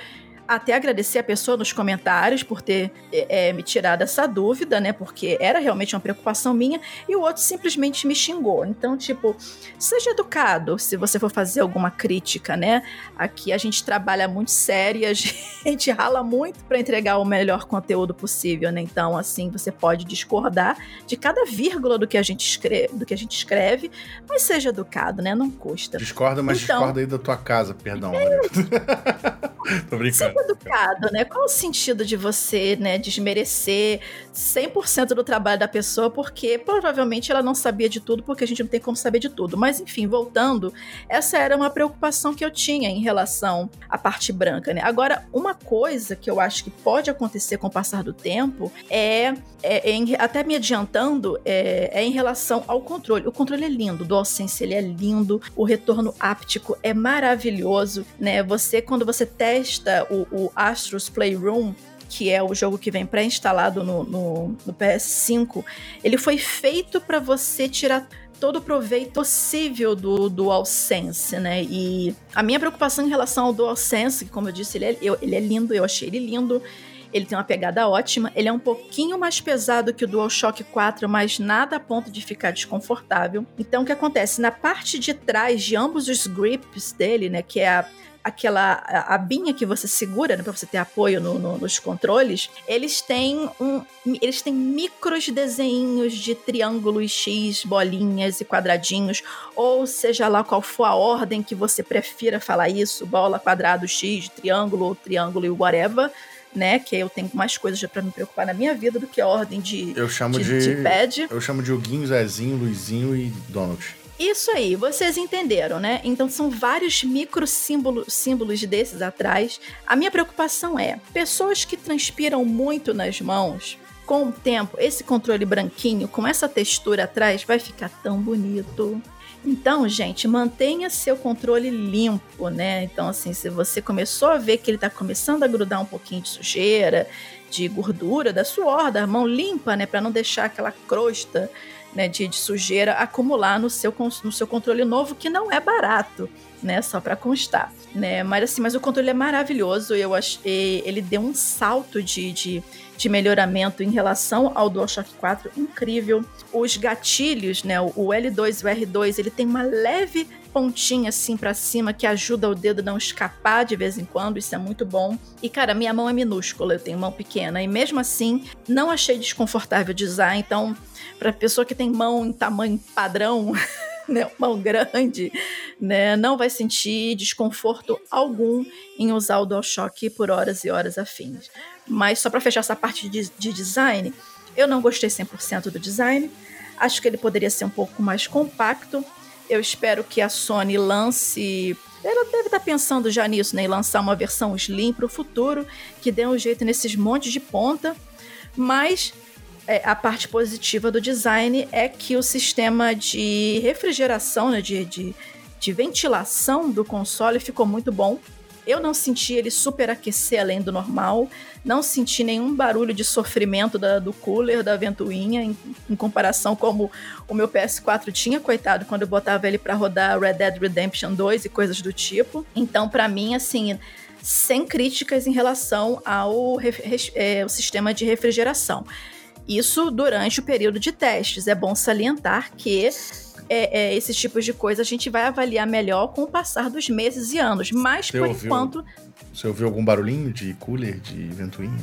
até agradecer a pessoa nos comentários por ter é, é, me tirado essa dúvida, né? Porque era realmente uma preocupação minha, e o outro simplesmente me xingou. Então, tipo, seja educado se você for fazer alguma crítica, né? Aqui a gente trabalha muito sério, a gente rala muito para entregar o melhor conteúdo possível, né? Então, assim, você pode discordar de cada vírgula do que a gente escreve, do que a gente escreve, mas seja educado, né? Não custa. Discorda, mas então, discorda aí da tua casa, perdão. É... Tô brincando educado, né? Qual o sentido de você, né, desmerecer 100% do trabalho da pessoa porque provavelmente ela não sabia de tudo, porque a gente não tem como saber de tudo. Mas enfim, voltando, essa era uma preocupação que eu tinha em relação à parte branca, né? Agora, uma coisa que eu acho que pode acontecer com o passar do tempo é, é, é em, até me adiantando, é, é, em relação ao controle. O controle é lindo, o DualSense ele é lindo, o retorno áptico é maravilhoso, né? Você quando você testa o, o Astros Playroom, que é o jogo que vem pré-instalado no, no, no, PS5, ele foi feito para você tirar todo o proveito possível do DualSense, né? E a minha preocupação em relação ao DualSense, como eu disse, ele é, eu, ele é lindo, eu achei ele lindo. Ele tem uma pegada ótima, ele é um pouquinho mais pesado que o DualShock 4, mas nada a ponto de ficar desconfortável. Então o que acontece? Na parte de trás de ambos os grips dele, né, que é a aquela abinha que você segura, né, para você ter apoio no, no, nos controles, eles têm um, eles têm micros desenhos de triângulos X, bolinhas e quadradinhos, ou seja lá qual for a ordem que você prefira falar isso, bola, quadrado, X, triângulo, triângulo e whatever né? Que eu tenho mais coisas para me preocupar na minha vida do que a ordem de, eu chamo de, de, de pad. Eu chamo de Huguinho, Zezinho, Luizinho e Donald. Isso aí, vocês entenderam, né? Então são vários micro símbolos, símbolos desses atrás. A minha preocupação é: pessoas que transpiram muito nas mãos, com o tempo, esse controle branquinho, com essa textura atrás, vai ficar tão bonito. Então, gente, mantenha seu controle limpo, né? Então, assim, se você começou a ver que ele está começando a grudar um pouquinho de sujeira, de gordura, da suor, da mão limpa, né? Para não deixar aquela crosta né, de, de, sujeira acumular no seu, no seu controle novo, que não é barato, né? Só para constar, né? Mas assim, mas o controle é maravilhoso. Eu achei ele deu um salto de, de, de melhoramento em relação ao DualShock 4 incrível. Os gatilhos, né? O L2 e o R2, ele tem uma leve pontinha assim para cima que ajuda o dedo não escapar de vez em quando, isso é muito bom. E cara, minha mão é minúscula, eu tenho mão pequena e mesmo assim não achei desconfortável de usar, então para pessoa que tem mão em tamanho padrão, né, mão grande, né, não vai sentir desconforto algum em usar o DualShock por horas e horas a fins. Mas só para fechar essa parte de, de design, eu não gostei 100% do design. Acho que ele poderia ser um pouco mais compacto. Eu espero que a Sony lance. Ela deve estar tá pensando já nisso, né? Em lançar uma versão Slim para o futuro, que dê um jeito nesses montes de ponta. Mas é, a parte positiva do design é que o sistema de refrigeração, né, de, de, de ventilação do console ficou muito bom. Eu não senti ele superaquecer além do normal, não senti nenhum barulho de sofrimento da, do cooler, da ventoinha, em, em, comparação como o meu PS4 tinha, coitado, quando eu botava ele para rodar Red Dead Redemption 2 e coisas do tipo. Então, para mim, assim, sem críticas em relação ao é, sistema de refrigeração. Isso durante o período de testes. É bom salientar que é, é, esses tipos de coisa a gente vai avaliar melhor com o passar dos meses e anos. Mas, você por ouviu, enquanto. Você ouviu algum barulhinho de cooler, de ventoinha?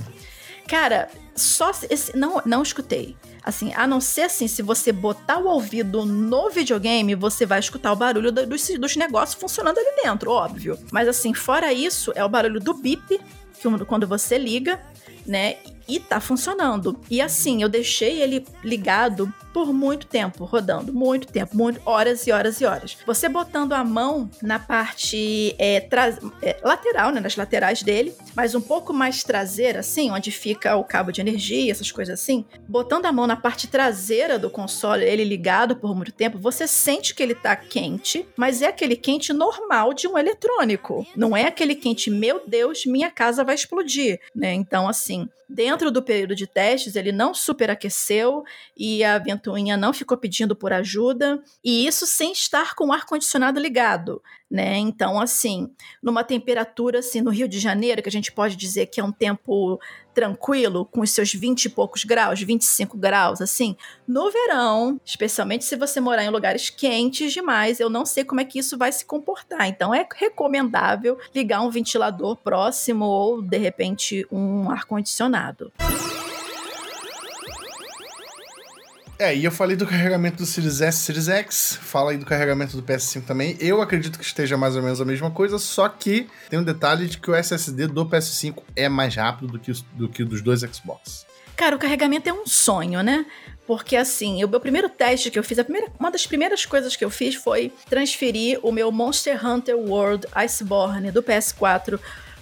Cara, só esse, não, não escutei. Assim, a não ser assim, se você botar o ouvido no videogame, você vai escutar o barulho do, dos, dos negócios funcionando ali dentro, óbvio. Mas assim, fora isso, é o barulho do bip, que quando você liga, né? E tá funcionando. E assim, eu deixei ele ligado por muito tempo rodando, muito tempo, muito, horas e horas e horas. Você botando a mão na parte é, é, lateral, né, nas laterais dele, mas um pouco mais traseira, assim, onde fica o cabo de energia, essas coisas assim, botando a mão na parte traseira do console, ele ligado por muito tempo, você sente que ele tá quente, mas é aquele quente normal de um eletrônico. Não é aquele quente, meu Deus, minha casa vai explodir, né? Então, assim, dentro do período de testes, ele não superaqueceu e a ventoinha não ficou pedindo por ajuda, e isso sem estar com o ar-condicionado ligado, né? Então, assim, numa temperatura, assim, no Rio de Janeiro, que a gente pode dizer que é um tempo tranquilo, com os seus 20 e poucos graus, 25 graus, assim, no verão, especialmente se você morar em lugares quentes demais, eu não sei como é que isso vai se comportar. Então, é recomendável ligar um ventilador próximo ou, de repente, um ar-condicionado. É, e eu falei do carregamento do Series S, Series X, fala aí do carregamento do PS5 também. Eu acredito que esteja mais ou menos a mesma coisa, só que tem um detalhe de que o SSD do PS5 é mais rápido do que, do que o dos dois Xbox. Cara, o carregamento é um sonho, né? Porque assim, o meu primeiro teste que eu fiz, a primeira, uma das primeiras coisas que eu fiz foi transferir o meu Monster Hunter World Iceborne do PS4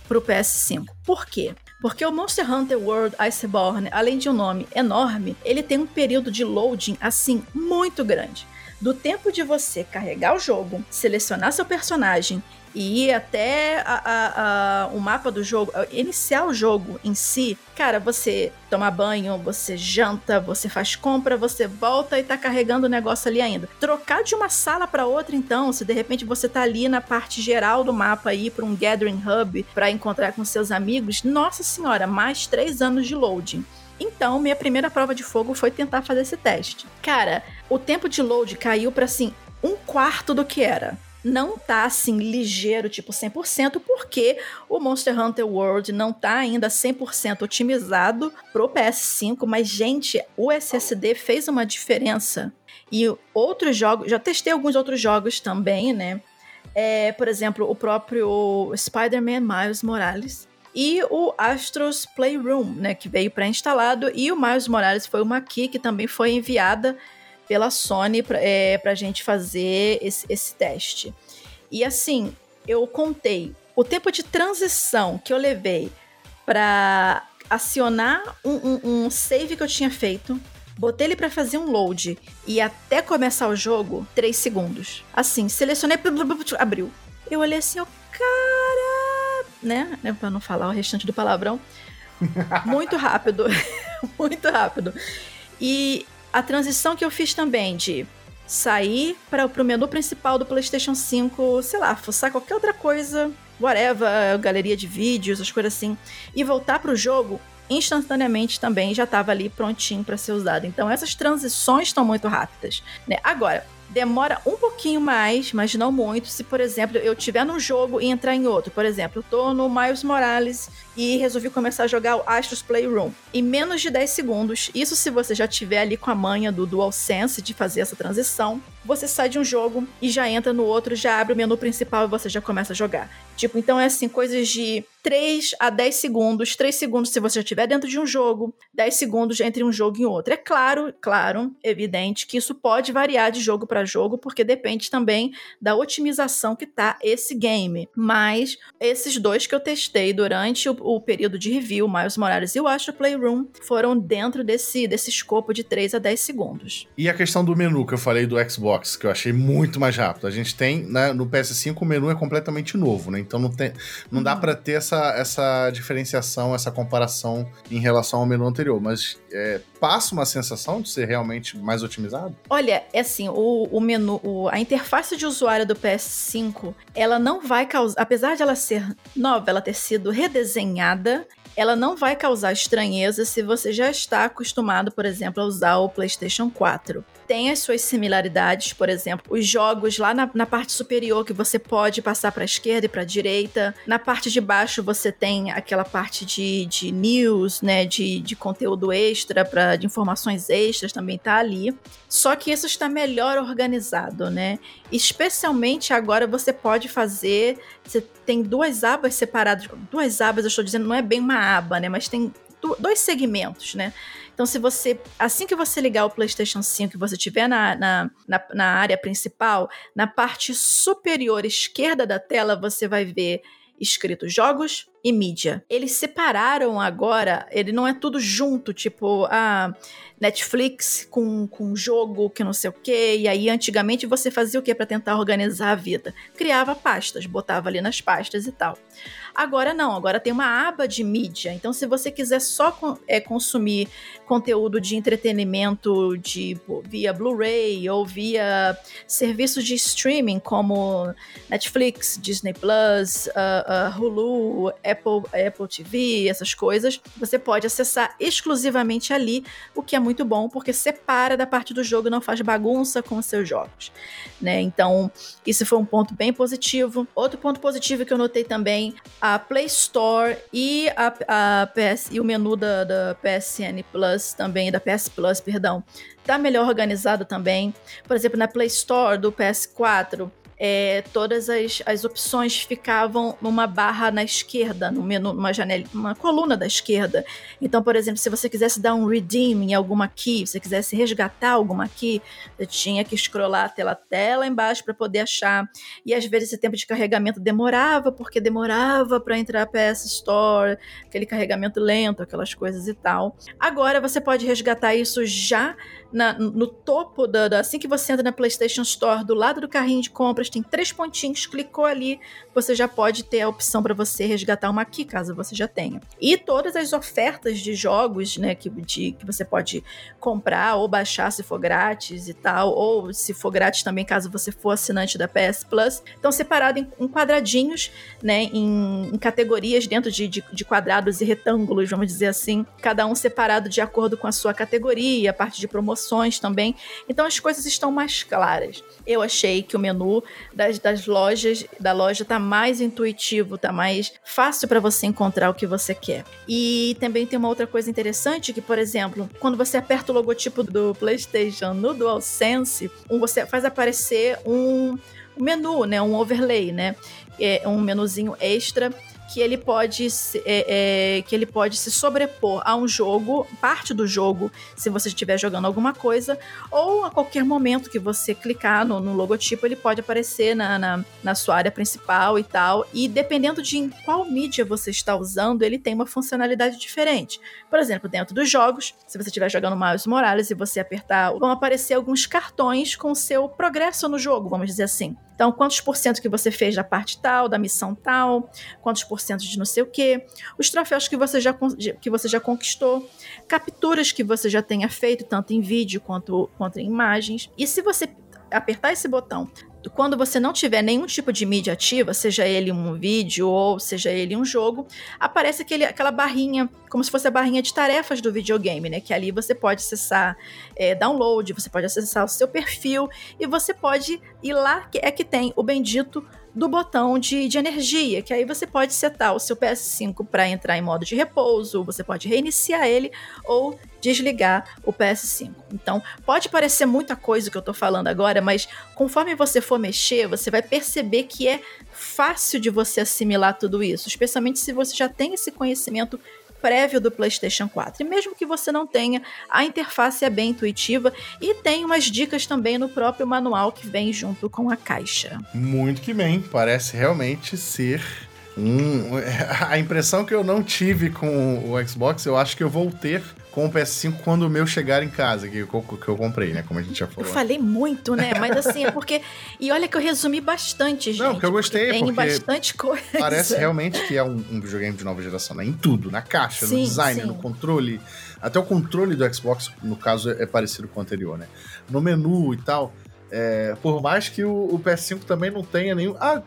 pro PS5. Por quê? Porque o Monster Hunter World Iceborne, além de um nome enorme, ele tem um período de loading assim muito grande. Do tempo de você carregar o jogo, selecionar seu personagem e até a, a, a, o mapa do jogo, iniciar o jogo em si, cara, você toma banho, você janta, você faz compra, você volta e tá carregando o negócio ali ainda. Trocar de uma sala para outra, então, se de repente você tá ali na parte geral do mapa aí para um gathering hub para encontrar com seus amigos, nossa senhora, mais três anos de loading. Então, minha primeira prova de fogo foi tentar fazer esse teste. Cara, o tempo de load caiu para assim um quarto do que era não tá assim ligeiro, tipo 100%, porque o Monster Hunter World não tá ainda 100% otimizado pro PS5, mas gente, o SSD fez uma diferença. E outros jogos, já testei alguns outros jogos também, né? É, por exemplo, o próprio Spider-Man Miles Morales e o Astros Playroom, né, que veio pré-instalado, e o Miles Morales foi uma key que também foi enviada pela Sony para é, a gente fazer esse, esse teste. E assim, eu contei o tempo de transição que eu levei para acionar um, um, um, save que eu tinha feito, botei ele para fazer um load e até começar o jogo, 3 segundos. Assim, selecionei, abriu. Eu olhei assim, ó, cara, né? Para não falar o restante do palavrão. Muito rápido, muito rápido. E a transição que eu fiz também de sair para o menu principal do PlayStation 5, sei lá, fuçar qualquer outra coisa, whatever, galeria de vídeos, as coisas assim, e voltar para o jogo instantaneamente também já estava ali prontinho para ser usado. Então essas transições estão muito rápidas, né? Agora, demora um pouquinho mais, mas não muito. Se, por exemplo, eu tiver num jogo e entrar em outro, por exemplo, eu tô no Miles Morales e resolvi começar a jogar o Astros Playroom. Em menos de 10 segundos, isso se você já tiver ali com a manha do DualSense de fazer essa transição, você sai de um jogo e já entra no outro, já abre o menu principal e você já começa a jogar. Tipo, então é assim, coisas de 3 a 10 segundos, 3 segundos se você estiver dentro de um jogo, 10 segundos entre um jogo e outro. É claro, claro, evidente que isso pode variar de jogo para jogo, porque depende também da otimização que tá esse game. Mas esses dois que eu testei durante o, o período de review, Miles Morales e o Astro Playroom, foram dentro desse, desse escopo de 3 a 10 segundos. E a questão do menu que eu falei do Xbox, que eu achei muito mais rápido. A gente tem, né, no PS5 o menu é completamente novo, né? Então não, tem, não dá para ter essa, essa diferenciação, essa comparação em relação ao menu anterior, mas é, passa uma sensação de ser realmente mais otimizado? Olha, é assim, o, o menu, o, a interface de usuário do PS5, ela não vai causar, apesar de ela ser nova, ela ter sido redesenhada, ela não vai causar estranheza se você já está acostumado, por exemplo, a usar o PlayStation 4 tem as suas similaridades, por exemplo, os jogos lá na, na parte superior que você pode passar para a esquerda e para a direita. Na parte de baixo você tem aquela parte de, de news, né, de, de conteúdo extra, pra, de informações extras também tá ali. Só que isso está melhor organizado, né? Especialmente agora você pode fazer, você tem duas abas separadas, duas abas, eu estou dizendo, não é bem uma aba, né, mas tem dois segmentos, né? Então, se você, assim que você ligar o PlayStation 5 e você estiver na, na, na, na área principal, na parte superior esquerda da tela, você vai ver escrito jogos e mídia. Eles separaram agora, ele não é tudo junto, tipo, a Netflix com, com jogo que não sei o quê. E aí, antigamente, você fazia o que para tentar organizar a vida? Criava pastas, botava ali nas pastas e tal. Agora não, agora tem uma aba de mídia. Então, se você quiser só é, consumir conteúdo de entretenimento de, via Blu-ray ou via serviços de streaming como Netflix, Disney Plus, uh, uh, Hulu, Apple, Apple TV, essas coisas, você pode acessar exclusivamente ali, o que é muito bom, porque separa da parte do jogo não faz bagunça com os seus jogos. Né? Então, isso foi um ponto bem positivo. Outro ponto positivo que eu notei também, a Play Store e, a, a PS, e o menu da, da PSN Plus também, da PS Plus, perdão, tá melhor organizado também. Por exemplo, na Play Store do PS4, é, todas as, as opções ficavam numa barra na esquerda, no menu, numa janela, uma coluna da esquerda. Então, por exemplo, se você quisesse dar um redeem em alguma key, se você quisesse resgatar alguma key, você tinha que scrollar até a tela embaixo para poder achar. E às vezes esse tempo de carregamento demorava, porque demorava para entrar a PS Store, aquele carregamento lento, aquelas coisas e tal. Agora você pode resgatar isso já na, no topo da, da, Assim que você entra na PlayStation Store, do lado do carrinho de compras, tem três pontinhos, clicou ali, você já pode ter a opção para você resgatar uma aqui, caso você já tenha. E todas as ofertas de jogos, né, que, de, que você pode comprar ou baixar se for grátis e tal, ou se for grátis também, caso você for assinante da PS Plus, estão separados em, em quadradinhos, né, em, em categorias dentro de, de, de quadrados e retângulos, vamos dizer assim, cada um separado de acordo com a sua categoria, a parte de promoção promoções também. Então as coisas estão mais claras. Eu achei que o menu das, das lojas, da loja tá mais intuitivo, tá mais fácil para você encontrar o que você quer. E também tem uma outra coisa interessante que, por exemplo, quando você aperta o logotipo do PlayStation no DualSense, você faz aparecer um menu, né, um overlay, né, é um menuzinho extra que ele pode se, é, é, que ele pode se sobrepor a um jogo, parte do jogo, se você estiver jogando alguma coisa, ou a qualquer momento que você clicar no, no logotipo, ele pode aparecer na, na, na, sua área principal e tal. E dependendo de qual mídia você está usando, ele tem uma funcionalidade diferente. Por exemplo, dentro dos jogos, se você estiver jogando Miles Morales e você apertar, vão aparecer alguns cartões com seu progresso no jogo, vamos dizer assim. Então, quantos por cento que você fez da parte tal, da missão tal, quantos por cento de não sei o quê, os troféus que você já, que você já conquistou, capturas que você já tenha feito, tanto em vídeo quanto, quanto em imagens. E se você apertar esse botão quando você não tiver nenhum tipo de mídia ativa, seja ele um vídeo ou seja ele um jogo, aparece aquele, aquela barrinha, como se fosse a barrinha de tarefas do videogame, né? Que ali você pode acessar é, download, você pode acessar o seu perfil e você pode ir lá, que é que tem o bendito do botão de, de energia, que aí você pode setar o seu PS5 para entrar em modo de repouso, você pode reiniciar ele ou desligar o PS5. Então, pode parecer muita coisa que eu estou falando agora, mas conforme você for mexer, você vai perceber que é fácil de você assimilar tudo isso, especialmente se você já tem esse conhecimento prévio do PlayStation 4. E mesmo que você não tenha, a interface é bem intuitiva e tem umas dicas também no próprio manual que vem junto com a caixa. Muito que bem, parece realmente ser um, a impressão que eu não tive com o Xbox, eu acho que eu vou ter com o PS5 quando o meu chegar em casa, que eu, que eu comprei, né? Como a gente já falou. Eu falei muito, né? Mas assim, é porque. E olha que eu resumi bastante, gente. Não, porque eu gostei. Porque tem bastante coisa. Parece realmente que é um, um videogame de nova geração, né? Em tudo, na caixa, sim, no design, sim. no controle. Até o controle do Xbox, no caso, é parecido com o anterior, né? No menu e tal. É, por mais que o, o, PS5 também não tenha nenhum. Ah,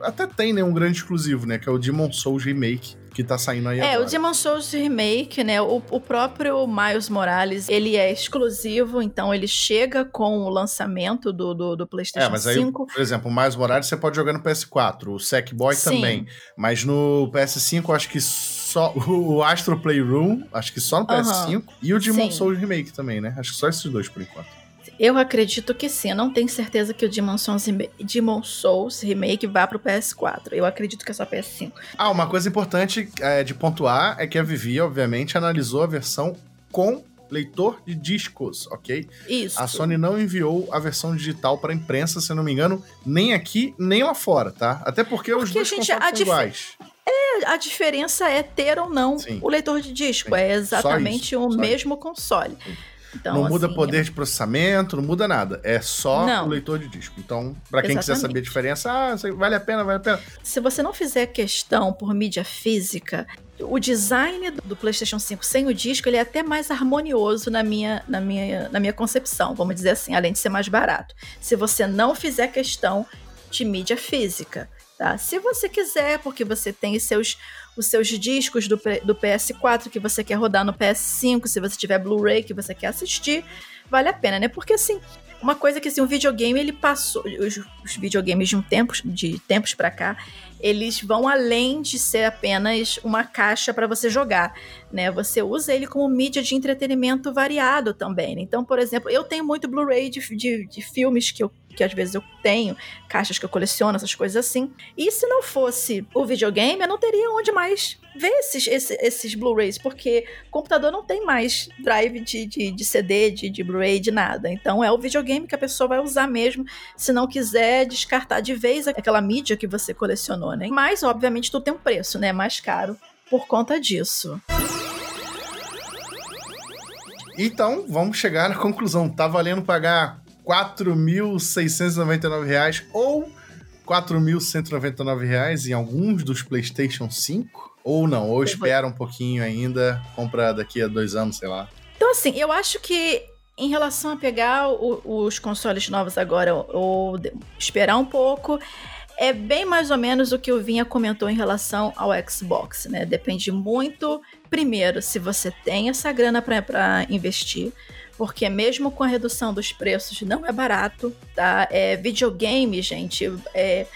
até tem né, um grande exclusivo, né? Que é o Demon Souls Remake que tá saindo aí é, agora. o Demon Souls Remake, né? O, o próprio Miles Morales, ele é exclusivo, então ele chega com o lançamento do, do, do PlayStation 5. É, mas aí, 5. por exemplo, o Miles Morales você pode jogar no PS4, o Sackboy Sim. também. Mas no PS5, eu acho que só o Astro Playroom, acho que só no PS5, uhum. e o Demon Sim. Souls Remake também, né? Acho que só esses dois por enquanto. Eu acredito que sim. Eu não tenho certeza que o Demon Souls, Demon Souls Remake vá pro PS4. Eu acredito que é só PS5. Ah, uma coisa importante é, de pontuar é que a Vivi, obviamente, analisou a versão com leitor de discos, ok? Isso. A Sony não enviou a versão digital para imprensa, se não me engano, nem aqui, nem lá fora, tá? Até porque, porque os dois gente, são iguais. É, a diferença é ter ou não Sim. o leitor de disco. Sim. É exatamente o mesmo isso. console. Então, não muda assim, poder é... de processamento, não muda nada. É só não. o leitor de disco. Então, para quem Exatamente. quiser saber a diferença, ah, vale a pena, vale a pena. Se você não fizer questão por mídia física, o design do PlayStation 5 sem o disco ele é até mais harmonioso na minha, na minha, na minha concepção, vamos dizer assim, além de ser mais barato. Se você não fizer questão de mídia física, tá? Se você quiser, porque você tem seus os seus discos do, do PS4 que você quer rodar no PS5, se você tiver Blu-ray que você quer assistir, vale a pena, né? Porque assim, uma coisa que assim, um videogame ele passou, os, os videogames de um tempo, de tempos para cá, eles vão além de ser apenas uma caixa para você jogar, né? Você usa ele como mídia de entretenimento variado também. Né? Então, por exemplo, eu tenho muito Blu-ray de, de, de, filmes que eu que às vezes eu tenho, caixas que eu coleciono, essas coisas assim. E se não fosse o videogame, eu não teria onde mais ver esses, esses, esses Blu-rays, porque computador não tem mais drive de, de, de CD, de, de Blu-ray, de nada. Então é o videogame que a pessoa vai usar mesmo, se não quiser descartar de vez aquela mídia que você colecionou né? Mas, obviamente, tudo tem um preço, né? Mais caro por conta disso. Então, vamos chegar na conclusão. Tá valendo pagar R$ 4.699 ou R$ 4.199 em alguns dos PlayStation 5? Ou não, ou espera um pouquinho ainda, compra daqui a dois anos, sei lá. Então, assim, eu acho que em relação a pegar o, os consoles novos agora ou esperar um pouco, é bem mais ou menos o que o Vinha comentou em relação ao Xbox, né? Depende muito, primeiro, se você tem essa grana para investir, porque mesmo com a redução dos preços não é barato, tá? É videogame, gente, é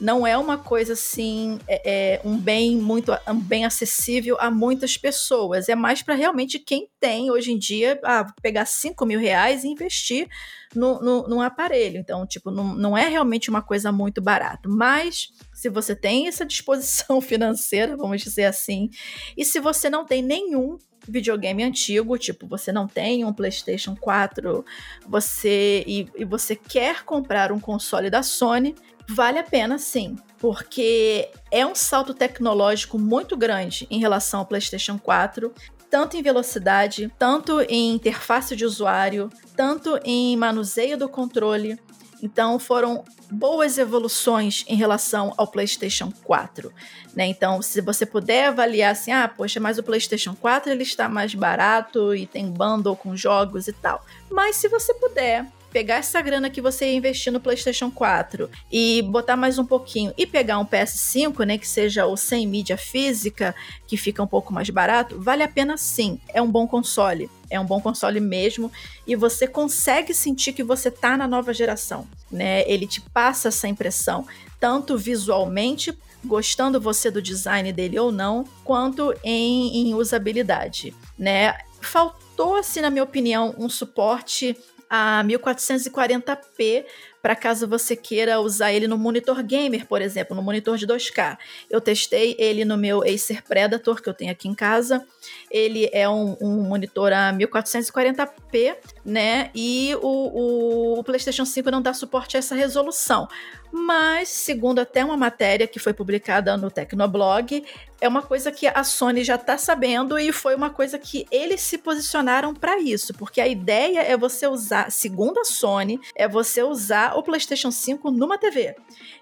não é uma coisa assim, é, é um bem muito um bem acessível a muitas pessoas. É mais para realmente quem tem hoje em dia ah, pegar 5 mil reais e investir no, no, num aparelho. Então, tipo, não, não é realmente uma coisa muito barata. Mas se você tem essa disposição financeira, vamos dizer assim, e se você não tem nenhum videogame antigo, tipo, você não tem um PlayStation 4, você e, e você quer comprar um console da Sony, Vale a pena sim, porque é um salto tecnológico muito grande em relação ao PlayStation 4, tanto em velocidade, tanto em interface de usuário, tanto em manuseio do controle. Então foram boas evoluções em relação ao PlayStation 4, né? Então, se você puder avaliar assim, ah, poxa, mas o PlayStation 4 ele está mais barato e tem bundle com jogos e tal. Mas se você puder pegar essa grana que você ia investir no PlayStation 4 e botar mais um pouquinho e pegar um PS5, né, que seja o sem mídia física, que fica um pouco mais barato, vale a pena sim. É um bom console. É um bom console mesmo e você consegue sentir que você tá na nova geração, né? Ele te passa essa impressão, tanto visualmente, gostando você do design dele ou não, quanto em, em usabilidade, né? Faltou, assim, na minha opinião, um suporte a 1440p para caso você queira usar ele no monitor gamer, por exemplo, no monitor de 2K. Eu testei ele no meu Acer Predator que eu tenho aqui em casa. Ele é um, um monitor a 1440p, né? E o, o, o PlayStation 5 não dá suporte a essa resolução. Mas, segundo até uma matéria que foi publicada no Tecnoblog, é uma coisa que a Sony já está sabendo e foi uma coisa que eles se posicionaram para isso, porque a ideia é você usar, segundo a Sony, é você usar o PlayStation 5 numa TV.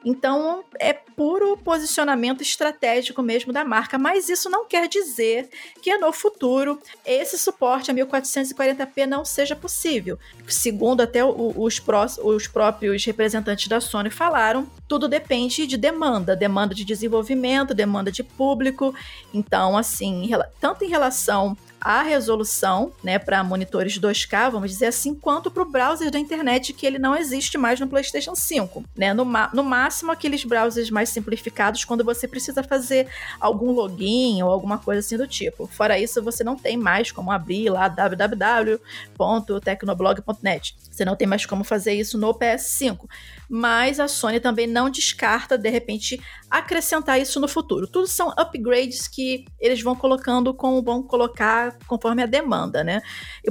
Então, é puro posicionamento estratégico mesmo da marca, mas isso não quer dizer que no futuro esse suporte a 1440p não seja possível. Segundo até os, pró os próprios representantes da Sony falaram tudo depende de demanda, demanda de desenvolvimento, demanda de público. Então, assim, tanto em relação a resolução, né, para monitores 2K, vamos dizer assim, quanto para o browser da internet que ele não existe mais no PlayStation 5, né? No, no máximo aqueles browsers mais simplificados quando você precisa fazer algum login ou alguma coisa assim do tipo. Fora isso, você não tem mais como abrir lá www.tecnoblog.net. Você não tem mais como fazer isso no PS5 mas a Sony também não descarta, de repente, acrescentar isso no futuro. Tudo são upgrades que eles vão colocando como vão colocar conforme a demanda, né?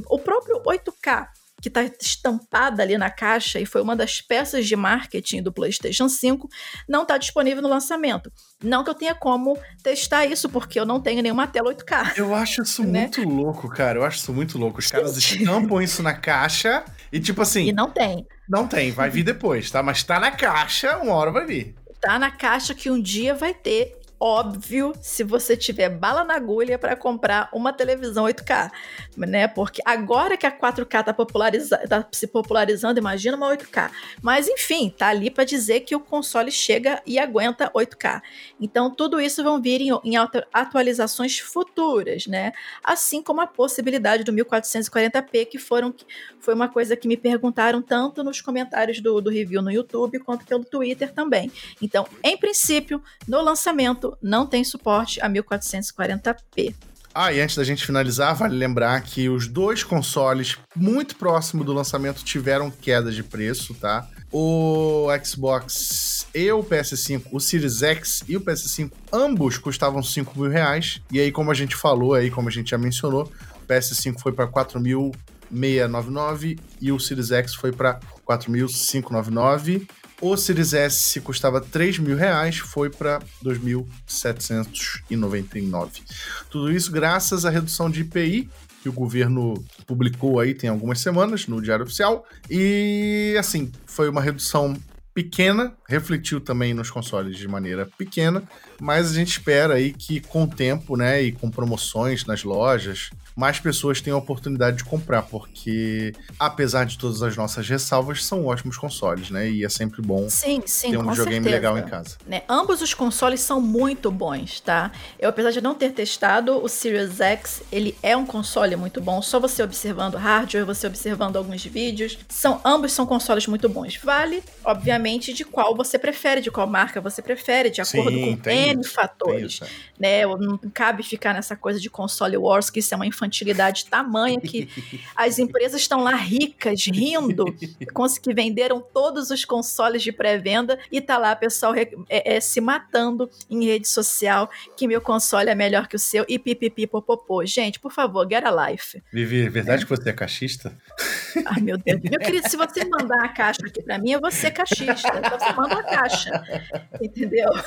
O próprio 8K que está estampada ali na caixa e foi uma das peças de marketing do PlayStation 5, não está disponível no lançamento. Não que eu tenha como testar isso, porque eu não tenho nenhuma tela 8K. Eu acho isso né? muito louco, cara. Eu acho isso muito louco. Os caras estampam isso na caixa e, tipo assim. E não tem. Não tem, vai vir depois, tá? Mas tá na caixa, uma hora vai vir. Tá na caixa que um dia vai ter óbvio se você tiver bala na agulha para comprar uma televisão 8K, né? Porque agora que a 4K tá, populariza tá se popularizando, imagina uma 8K. Mas enfim, tá ali para dizer que o console chega e aguenta 8K. Então tudo isso vão vir em, em atualizações futuras, né? Assim como a possibilidade do 1440p, que foram foi uma coisa que me perguntaram tanto nos comentários do, do review no YouTube quanto pelo Twitter também. Então, em princípio, no lançamento não tem suporte a 1440p. Ah, e antes da gente finalizar, vale lembrar que os dois consoles muito próximo do lançamento tiveram queda de preço, tá? O Xbox e o PS5, o Series X e o PS5, ambos custavam 5 mil reais. E aí, como a gente falou aí, como a gente já mencionou, o PS5 foi para 4.699 e o Series X foi para 4.599. O Series S custava 3 mil reais, foi para 2.799. Tudo isso graças à redução de IPI que o governo publicou aí tem algumas semanas no Diário Oficial. E assim, foi uma redução pequena, refletiu também nos consoles de maneira pequena, mas a gente espera aí que com o tempo, né, e com promoções nas lojas, mais pessoas tenham a oportunidade de comprar, porque apesar de todas as nossas ressalvas, são ótimos consoles, né? E é sempre bom sim, sim, ter um videogame certeza. legal em casa. Né? Ambos os consoles são muito bons, tá? Eu, apesar de não ter testado o Series X, ele é um console muito bom. Só você observando hardware, você observando alguns vídeos, são ambos são consoles muito bons. Vale, obviamente, de qual você prefere, de qual marca você prefere, de acordo sim, com N isso, fatores. É. né? Não cabe ficar nessa coisa de console wars, que isso é uma infantilidade tamanha que as empresas estão lá ricas, rindo, que venderam todos os consoles de pré-venda e tá lá pessoal é, é, se matando em rede social que meu console é melhor que o seu e pipipi popopô. Gente, por favor, get a life. Vivi, é verdade é. que você é cachista? Ai, meu Deus. Meu querido, se você mandar a caixa aqui pra mim, eu vou ser cachista. Então você manda a caixa. Entendeu?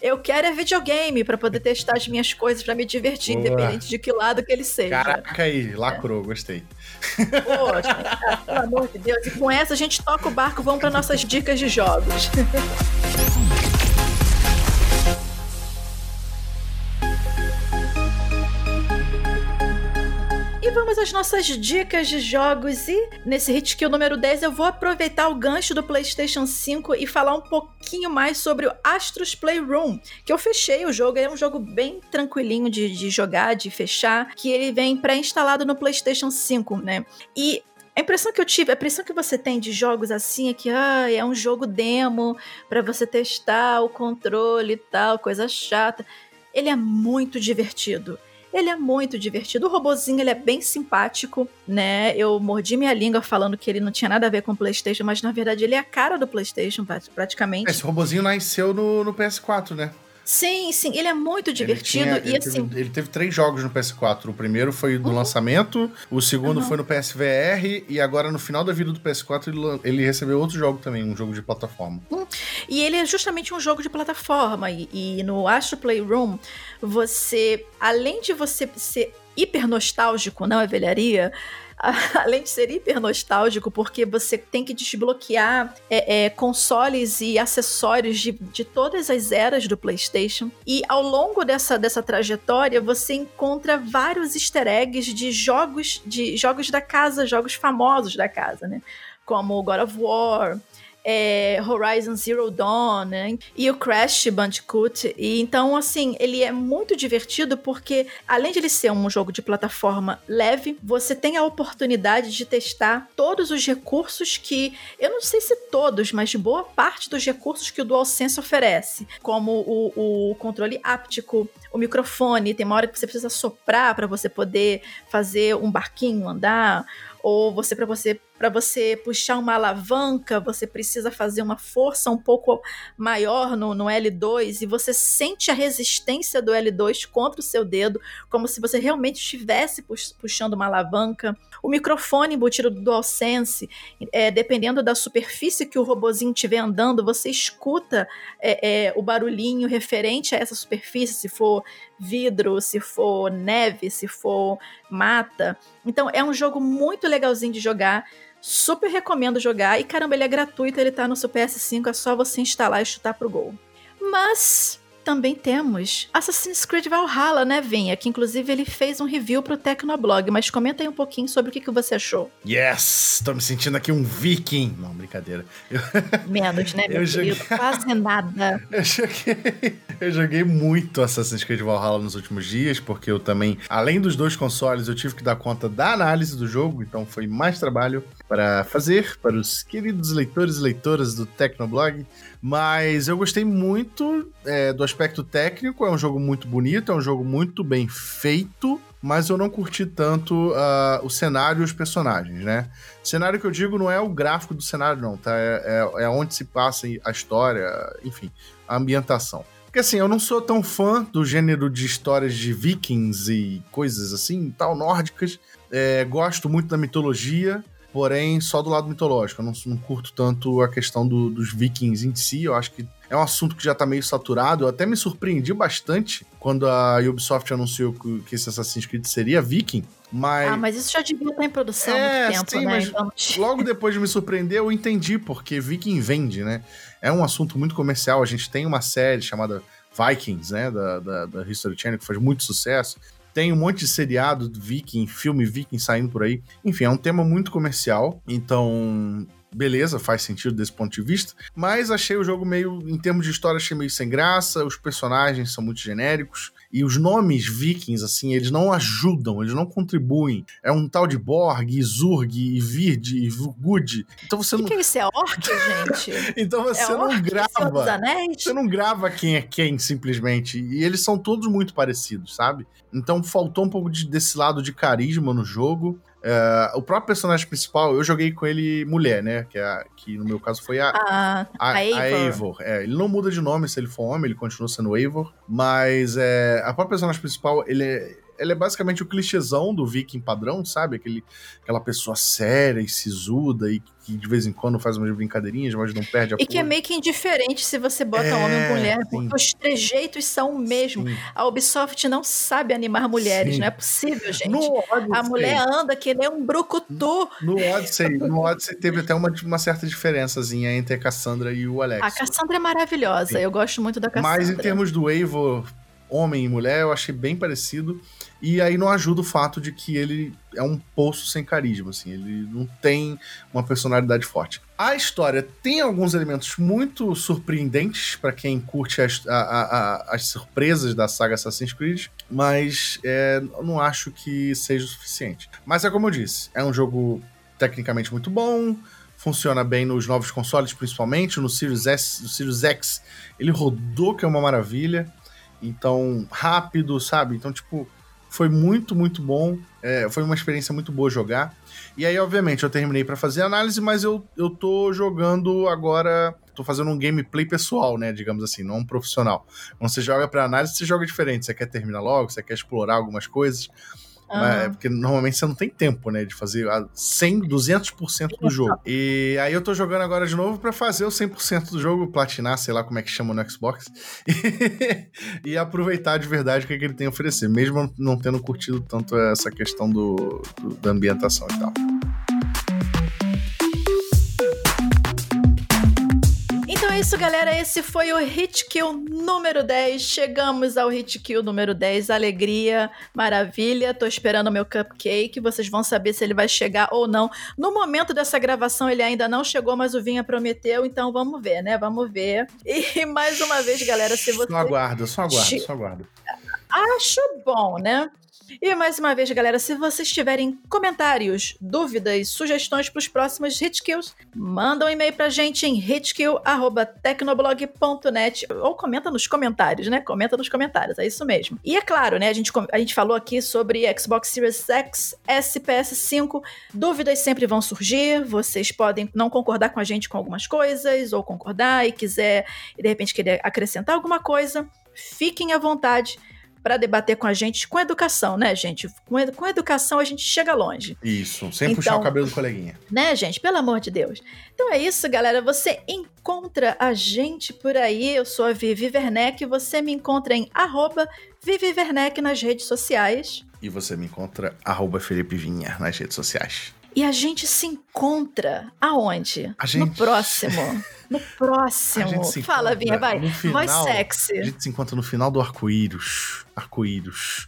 Eu quero é videogame para poder testar as minhas coisas, para me divertir, Independente de que lado que ele seja. Caraca aí, lacrou, é. gostei. Poxa, pelo amor de Deus. E com essa a gente toca o barco, vamos para nossas dicas de jogos. Vamos às nossas dicas de jogos. E nesse Hit Kill número 10 eu vou aproveitar o gancho do PlayStation 5 e falar um pouquinho mais sobre o Astros Playroom. Que eu fechei o jogo, ele é um jogo bem tranquilinho de, de jogar, de fechar, que ele vem pré-instalado no PlayStation 5, né? E a impressão que eu tive, a impressão que você tem de jogos assim é que ah, é um jogo demo para você testar o controle e tal, coisa chata. Ele é muito divertido. Ele é muito divertido. O robozinho, ele é bem simpático, né? Eu mordi minha língua falando que ele não tinha nada a ver com o PlayStation, mas na verdade ele é a cara do PlayStation, praticamente. Esse robozinho nasceu no, no PS4, né? Sim, sim, ele é muito divertido tinha, e ele assim. Teve, ele teve três jogos no PS4. O primeiro foi no uhum. lançamento, o segundo uhum. foi no PSVR e agora no final da vida do PS4 ele, ele recebeu outro jogo também, um jogo de plataforma. Uhum. E ele é justamente um jogo de plataforma. E, e no Astro Playroom, você, além de você ser hiper nostálgico, não é velharia? além de ser hiper nostálgico, porque você tem que desbloquear é, é, consoles e acessórios de, de todas as eras do PlayStation. E ao longo dessa, dessa trajetória, você encontra vários easter eggs de jogos, de jogos da casa, jogos famosos da casa, né? Como God of War, é, Horizon Zero Dawn, né? E o Crash Bandicoot. E então, assim, ele é muito divertido porque, além de ele ser um jogo de plataforma leve, você tem a oportunidade de testar todos os recursos que, eu não sei se todos, mas boa parte dos recursos que o DualSense oferece, como o, o controle áptico, o microfone, tem uma hora que você precisa soprar para você poder fazer um barquinho andar, ou você para você para você puxar uma alavanca, você precisa fazer uma força um pouco maior no, no, L2 e você sente a resistência do L2 contra o seu dedo, como se você realmente estivesse puxando uma alavanca. O microfone embutido do DualSense, é, dependendo da superfície que o robozinho estiver andando, você escuta é, é, o barulhinho referente a essa superfície, se for vidro, se for neve, se for mata. Então é um jogo muito legalzinho de jogar. Super recomendo jogar. E caramba, ele é gratuito, ele tá no seu PS5, é só você instalar e chutar pro gol. Mas também temos Assassin's Creed Valhalla, né, Vinha? Que inclusive ele fez um review pro Tecnoblog, mas comenta aí um pouquinho sobre o que, que você achou. Yes! Tô me sentindo aqui um viking. Não, brincadeira. Eu... Menos, né, meu eu joguei... Quase nada. eu joguei... Eu joguei muito Assassin's Creed Valhalla nos últimos dias, porque eu também, além dos dois consoles, eu tive que dar conta da análise do jogo, então foi mais trabalho para fazer para os queridos leitores e leitoras do Tecnoblog. Mas eu gostei muito é, do aspecto técnico, é um jogo muito bonito, é um jogo muito bem feito, mas eu não curti tanto uh, o cenário e os personagens, né? Cenário que eu digo não é o gráfico do cenário, não, tá? É, é, é onde se passa a história, enfim, a ambientação. Porque assim, eu não sou tão fã do gênero de histórias de vikings e coisas assim, tal, nórdicas. É, gosto muito da mitologia, porém só do lado mitológico. Eu não, não curto tanto a questão do, dos vikings em si. Eu acho que é um assunto que já tá meio saturado. Eu até me surpreendi bastante quando a Ubisoft anunciou que, esse Assassin's Creed seria viking. Mas... Ah, mas isso já devia estar em produção é, há muito tempo, sim, né? Então... Logo depois de me surpreender, eu entendi porque Viking vende, né? É um assunto muito comercial. A gente tem uma série chamada Vikings, né? Da, da, da History Channel, que faz muito sucesso. Tem um monte de seriado viking, filme viking saindo por aí. Enfim, é um tema muito comercial. Então, beleza, faz sentido desse ponto de vista, mas achei o jogo meio, em termos de história, achei meio sem graça, os personagens são muito genéricos, e os nomes vikings, assim, eles não ajudam, eles não contribuem. É um tal de Borg, Zurg, Vird, Vugud. Então você que não. Que isso é orc, gente? então você é não grava. Você não grava quem é quem, simplesmente. E eles são todos muito parecidos, sabe? Então faltou um pouco de, desse lado de carisma no jogo. Uh, o próprio personagem principal, eu joguei com ele mulher, né? Que, é que no meu caso foi a, a, a, a Eivor. A Eivor. É, ele não muda de nome se ele for homem, ele continua sendo Eivor. Mas é, a própria personagem principal, ele é, ela é basicamente o clichêzão do viking padrão, sabe? Aquele, aquela pessoa séria e sisuda e que de vez em quando faz umas brincadeirinhas, mas não perde a E que é meio que indiferente se você bota é, homem ou mulher, porque os trejeitos são o mesmo. Sim. A Ubisoft não sabe animar mulheres, sim. não é possível, gente. A mulher anda que nem um brucutu. No Odyssey, no Odyssey teve até uma, uma certa diferençazinha entre a Cassandra e o Alex. A Cassandra é maravilhosa, sim. eu gosto muito da Cassandra. Mas em termos do Eivor, homem e mulher, eu achei bem parecido. E aí não ajuda o fato de que ele é um poço sem carisma, assim, ele não tem uma personalidade forte. A história tem alguns elementos muito surpreendentes para quem curte as, a, a, as surpresas da saga Assassin's Creed, mas é, não acho que seja o suficiente. Mas é como eu disse, é um jogo tecnicamente muito bom, funciona bem nos novos consoles, principalmente no Series S, no Series X, ele rodou que é uma maravilha. Então, rápido, sabe? Então, tipo, foi muito, muito bom. É, foi uma experiência muito boa jogar. E aí, obviamente, eu terminei para fazer análise, mas eu, eu tô jogando agora. Tô fazendo um gameplay pessoal, né? Digamos assim, não um profissional. Quando você joga para análise, você joga diferente. Você quer terminar logo, você quer explorar algumas coisas. Uhum. porque normalmente você não tem tempo, né, de fazer 100, 200% do jogo. E aí eu tô jogando agora de novo para fazer o 100% do jogo, platinar, sei lá como é que chama no Xbox, e, aproveitar de verdade o que, é que ele tem a oferecer, mesmo não tendo curtido tanto essa questão do, do da ambientação e tal. É isso, galera. Esse foi o Hit Kill número 10. Chegamos ao Hit Kill número 10. Alegria, maravilha. Tô esperando o meu cupcake. Vocês vão saber se ele vai chegar ou não. No momento dessa gravação, ele ainda não chegou, mas o Vinha prometeu. Então vamos ver, né? Vamos ver. E mais uma vez, galera, se você. Só aguardo, só aguardo, só aguardo. Acho bom, né? E mais uma vez, galera, se vocês tiverem comentários, dúvidas, sugestões para os próximos Hitkills, manda um e-mail pra gente em hitkill.tecnoblog.net ou comenta nos comentários, né? Comenta nos comentários, é isso mesmo. E é claro, né? A gente, a gente falou aqui sobre Xbox Series X, S, PS5. Dúvidas sempre vão surgir, vocês podem não concordar com a gente com algumas coisas, ou concordar e quiser, e de repente querer acrescentar alguma coisa, fiquem à vontade para debater com a gente com educação, né, gente? Com, com educação a gente chega longe. Isso, sem então, puxar o cabelo do coleguinha. Né, gente? Pelo amor de Deus. Então é isso, galera. Você encontra a gente por aí. Eu sou a Vivi Werneck. Você me encontra em arroba Vivi Werneck nas redes sociais. E você me encontra arroba Felipe Vinha nas redes sociais. E a gente se encontra aonde? Gente... No próximo. No próximo. Fala, Vinha, vai. Final, Voz sexy. A gente se encontra no final do arco-íris. Arco-íris.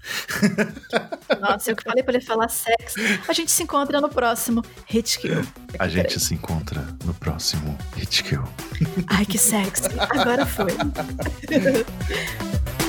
Nossa, eu que falei pra ele falar sexy. A gente se encontra no próximo Hit Kill. A gente se encontra no próximo Hit Kill. Ai, que sexy. Agora foi.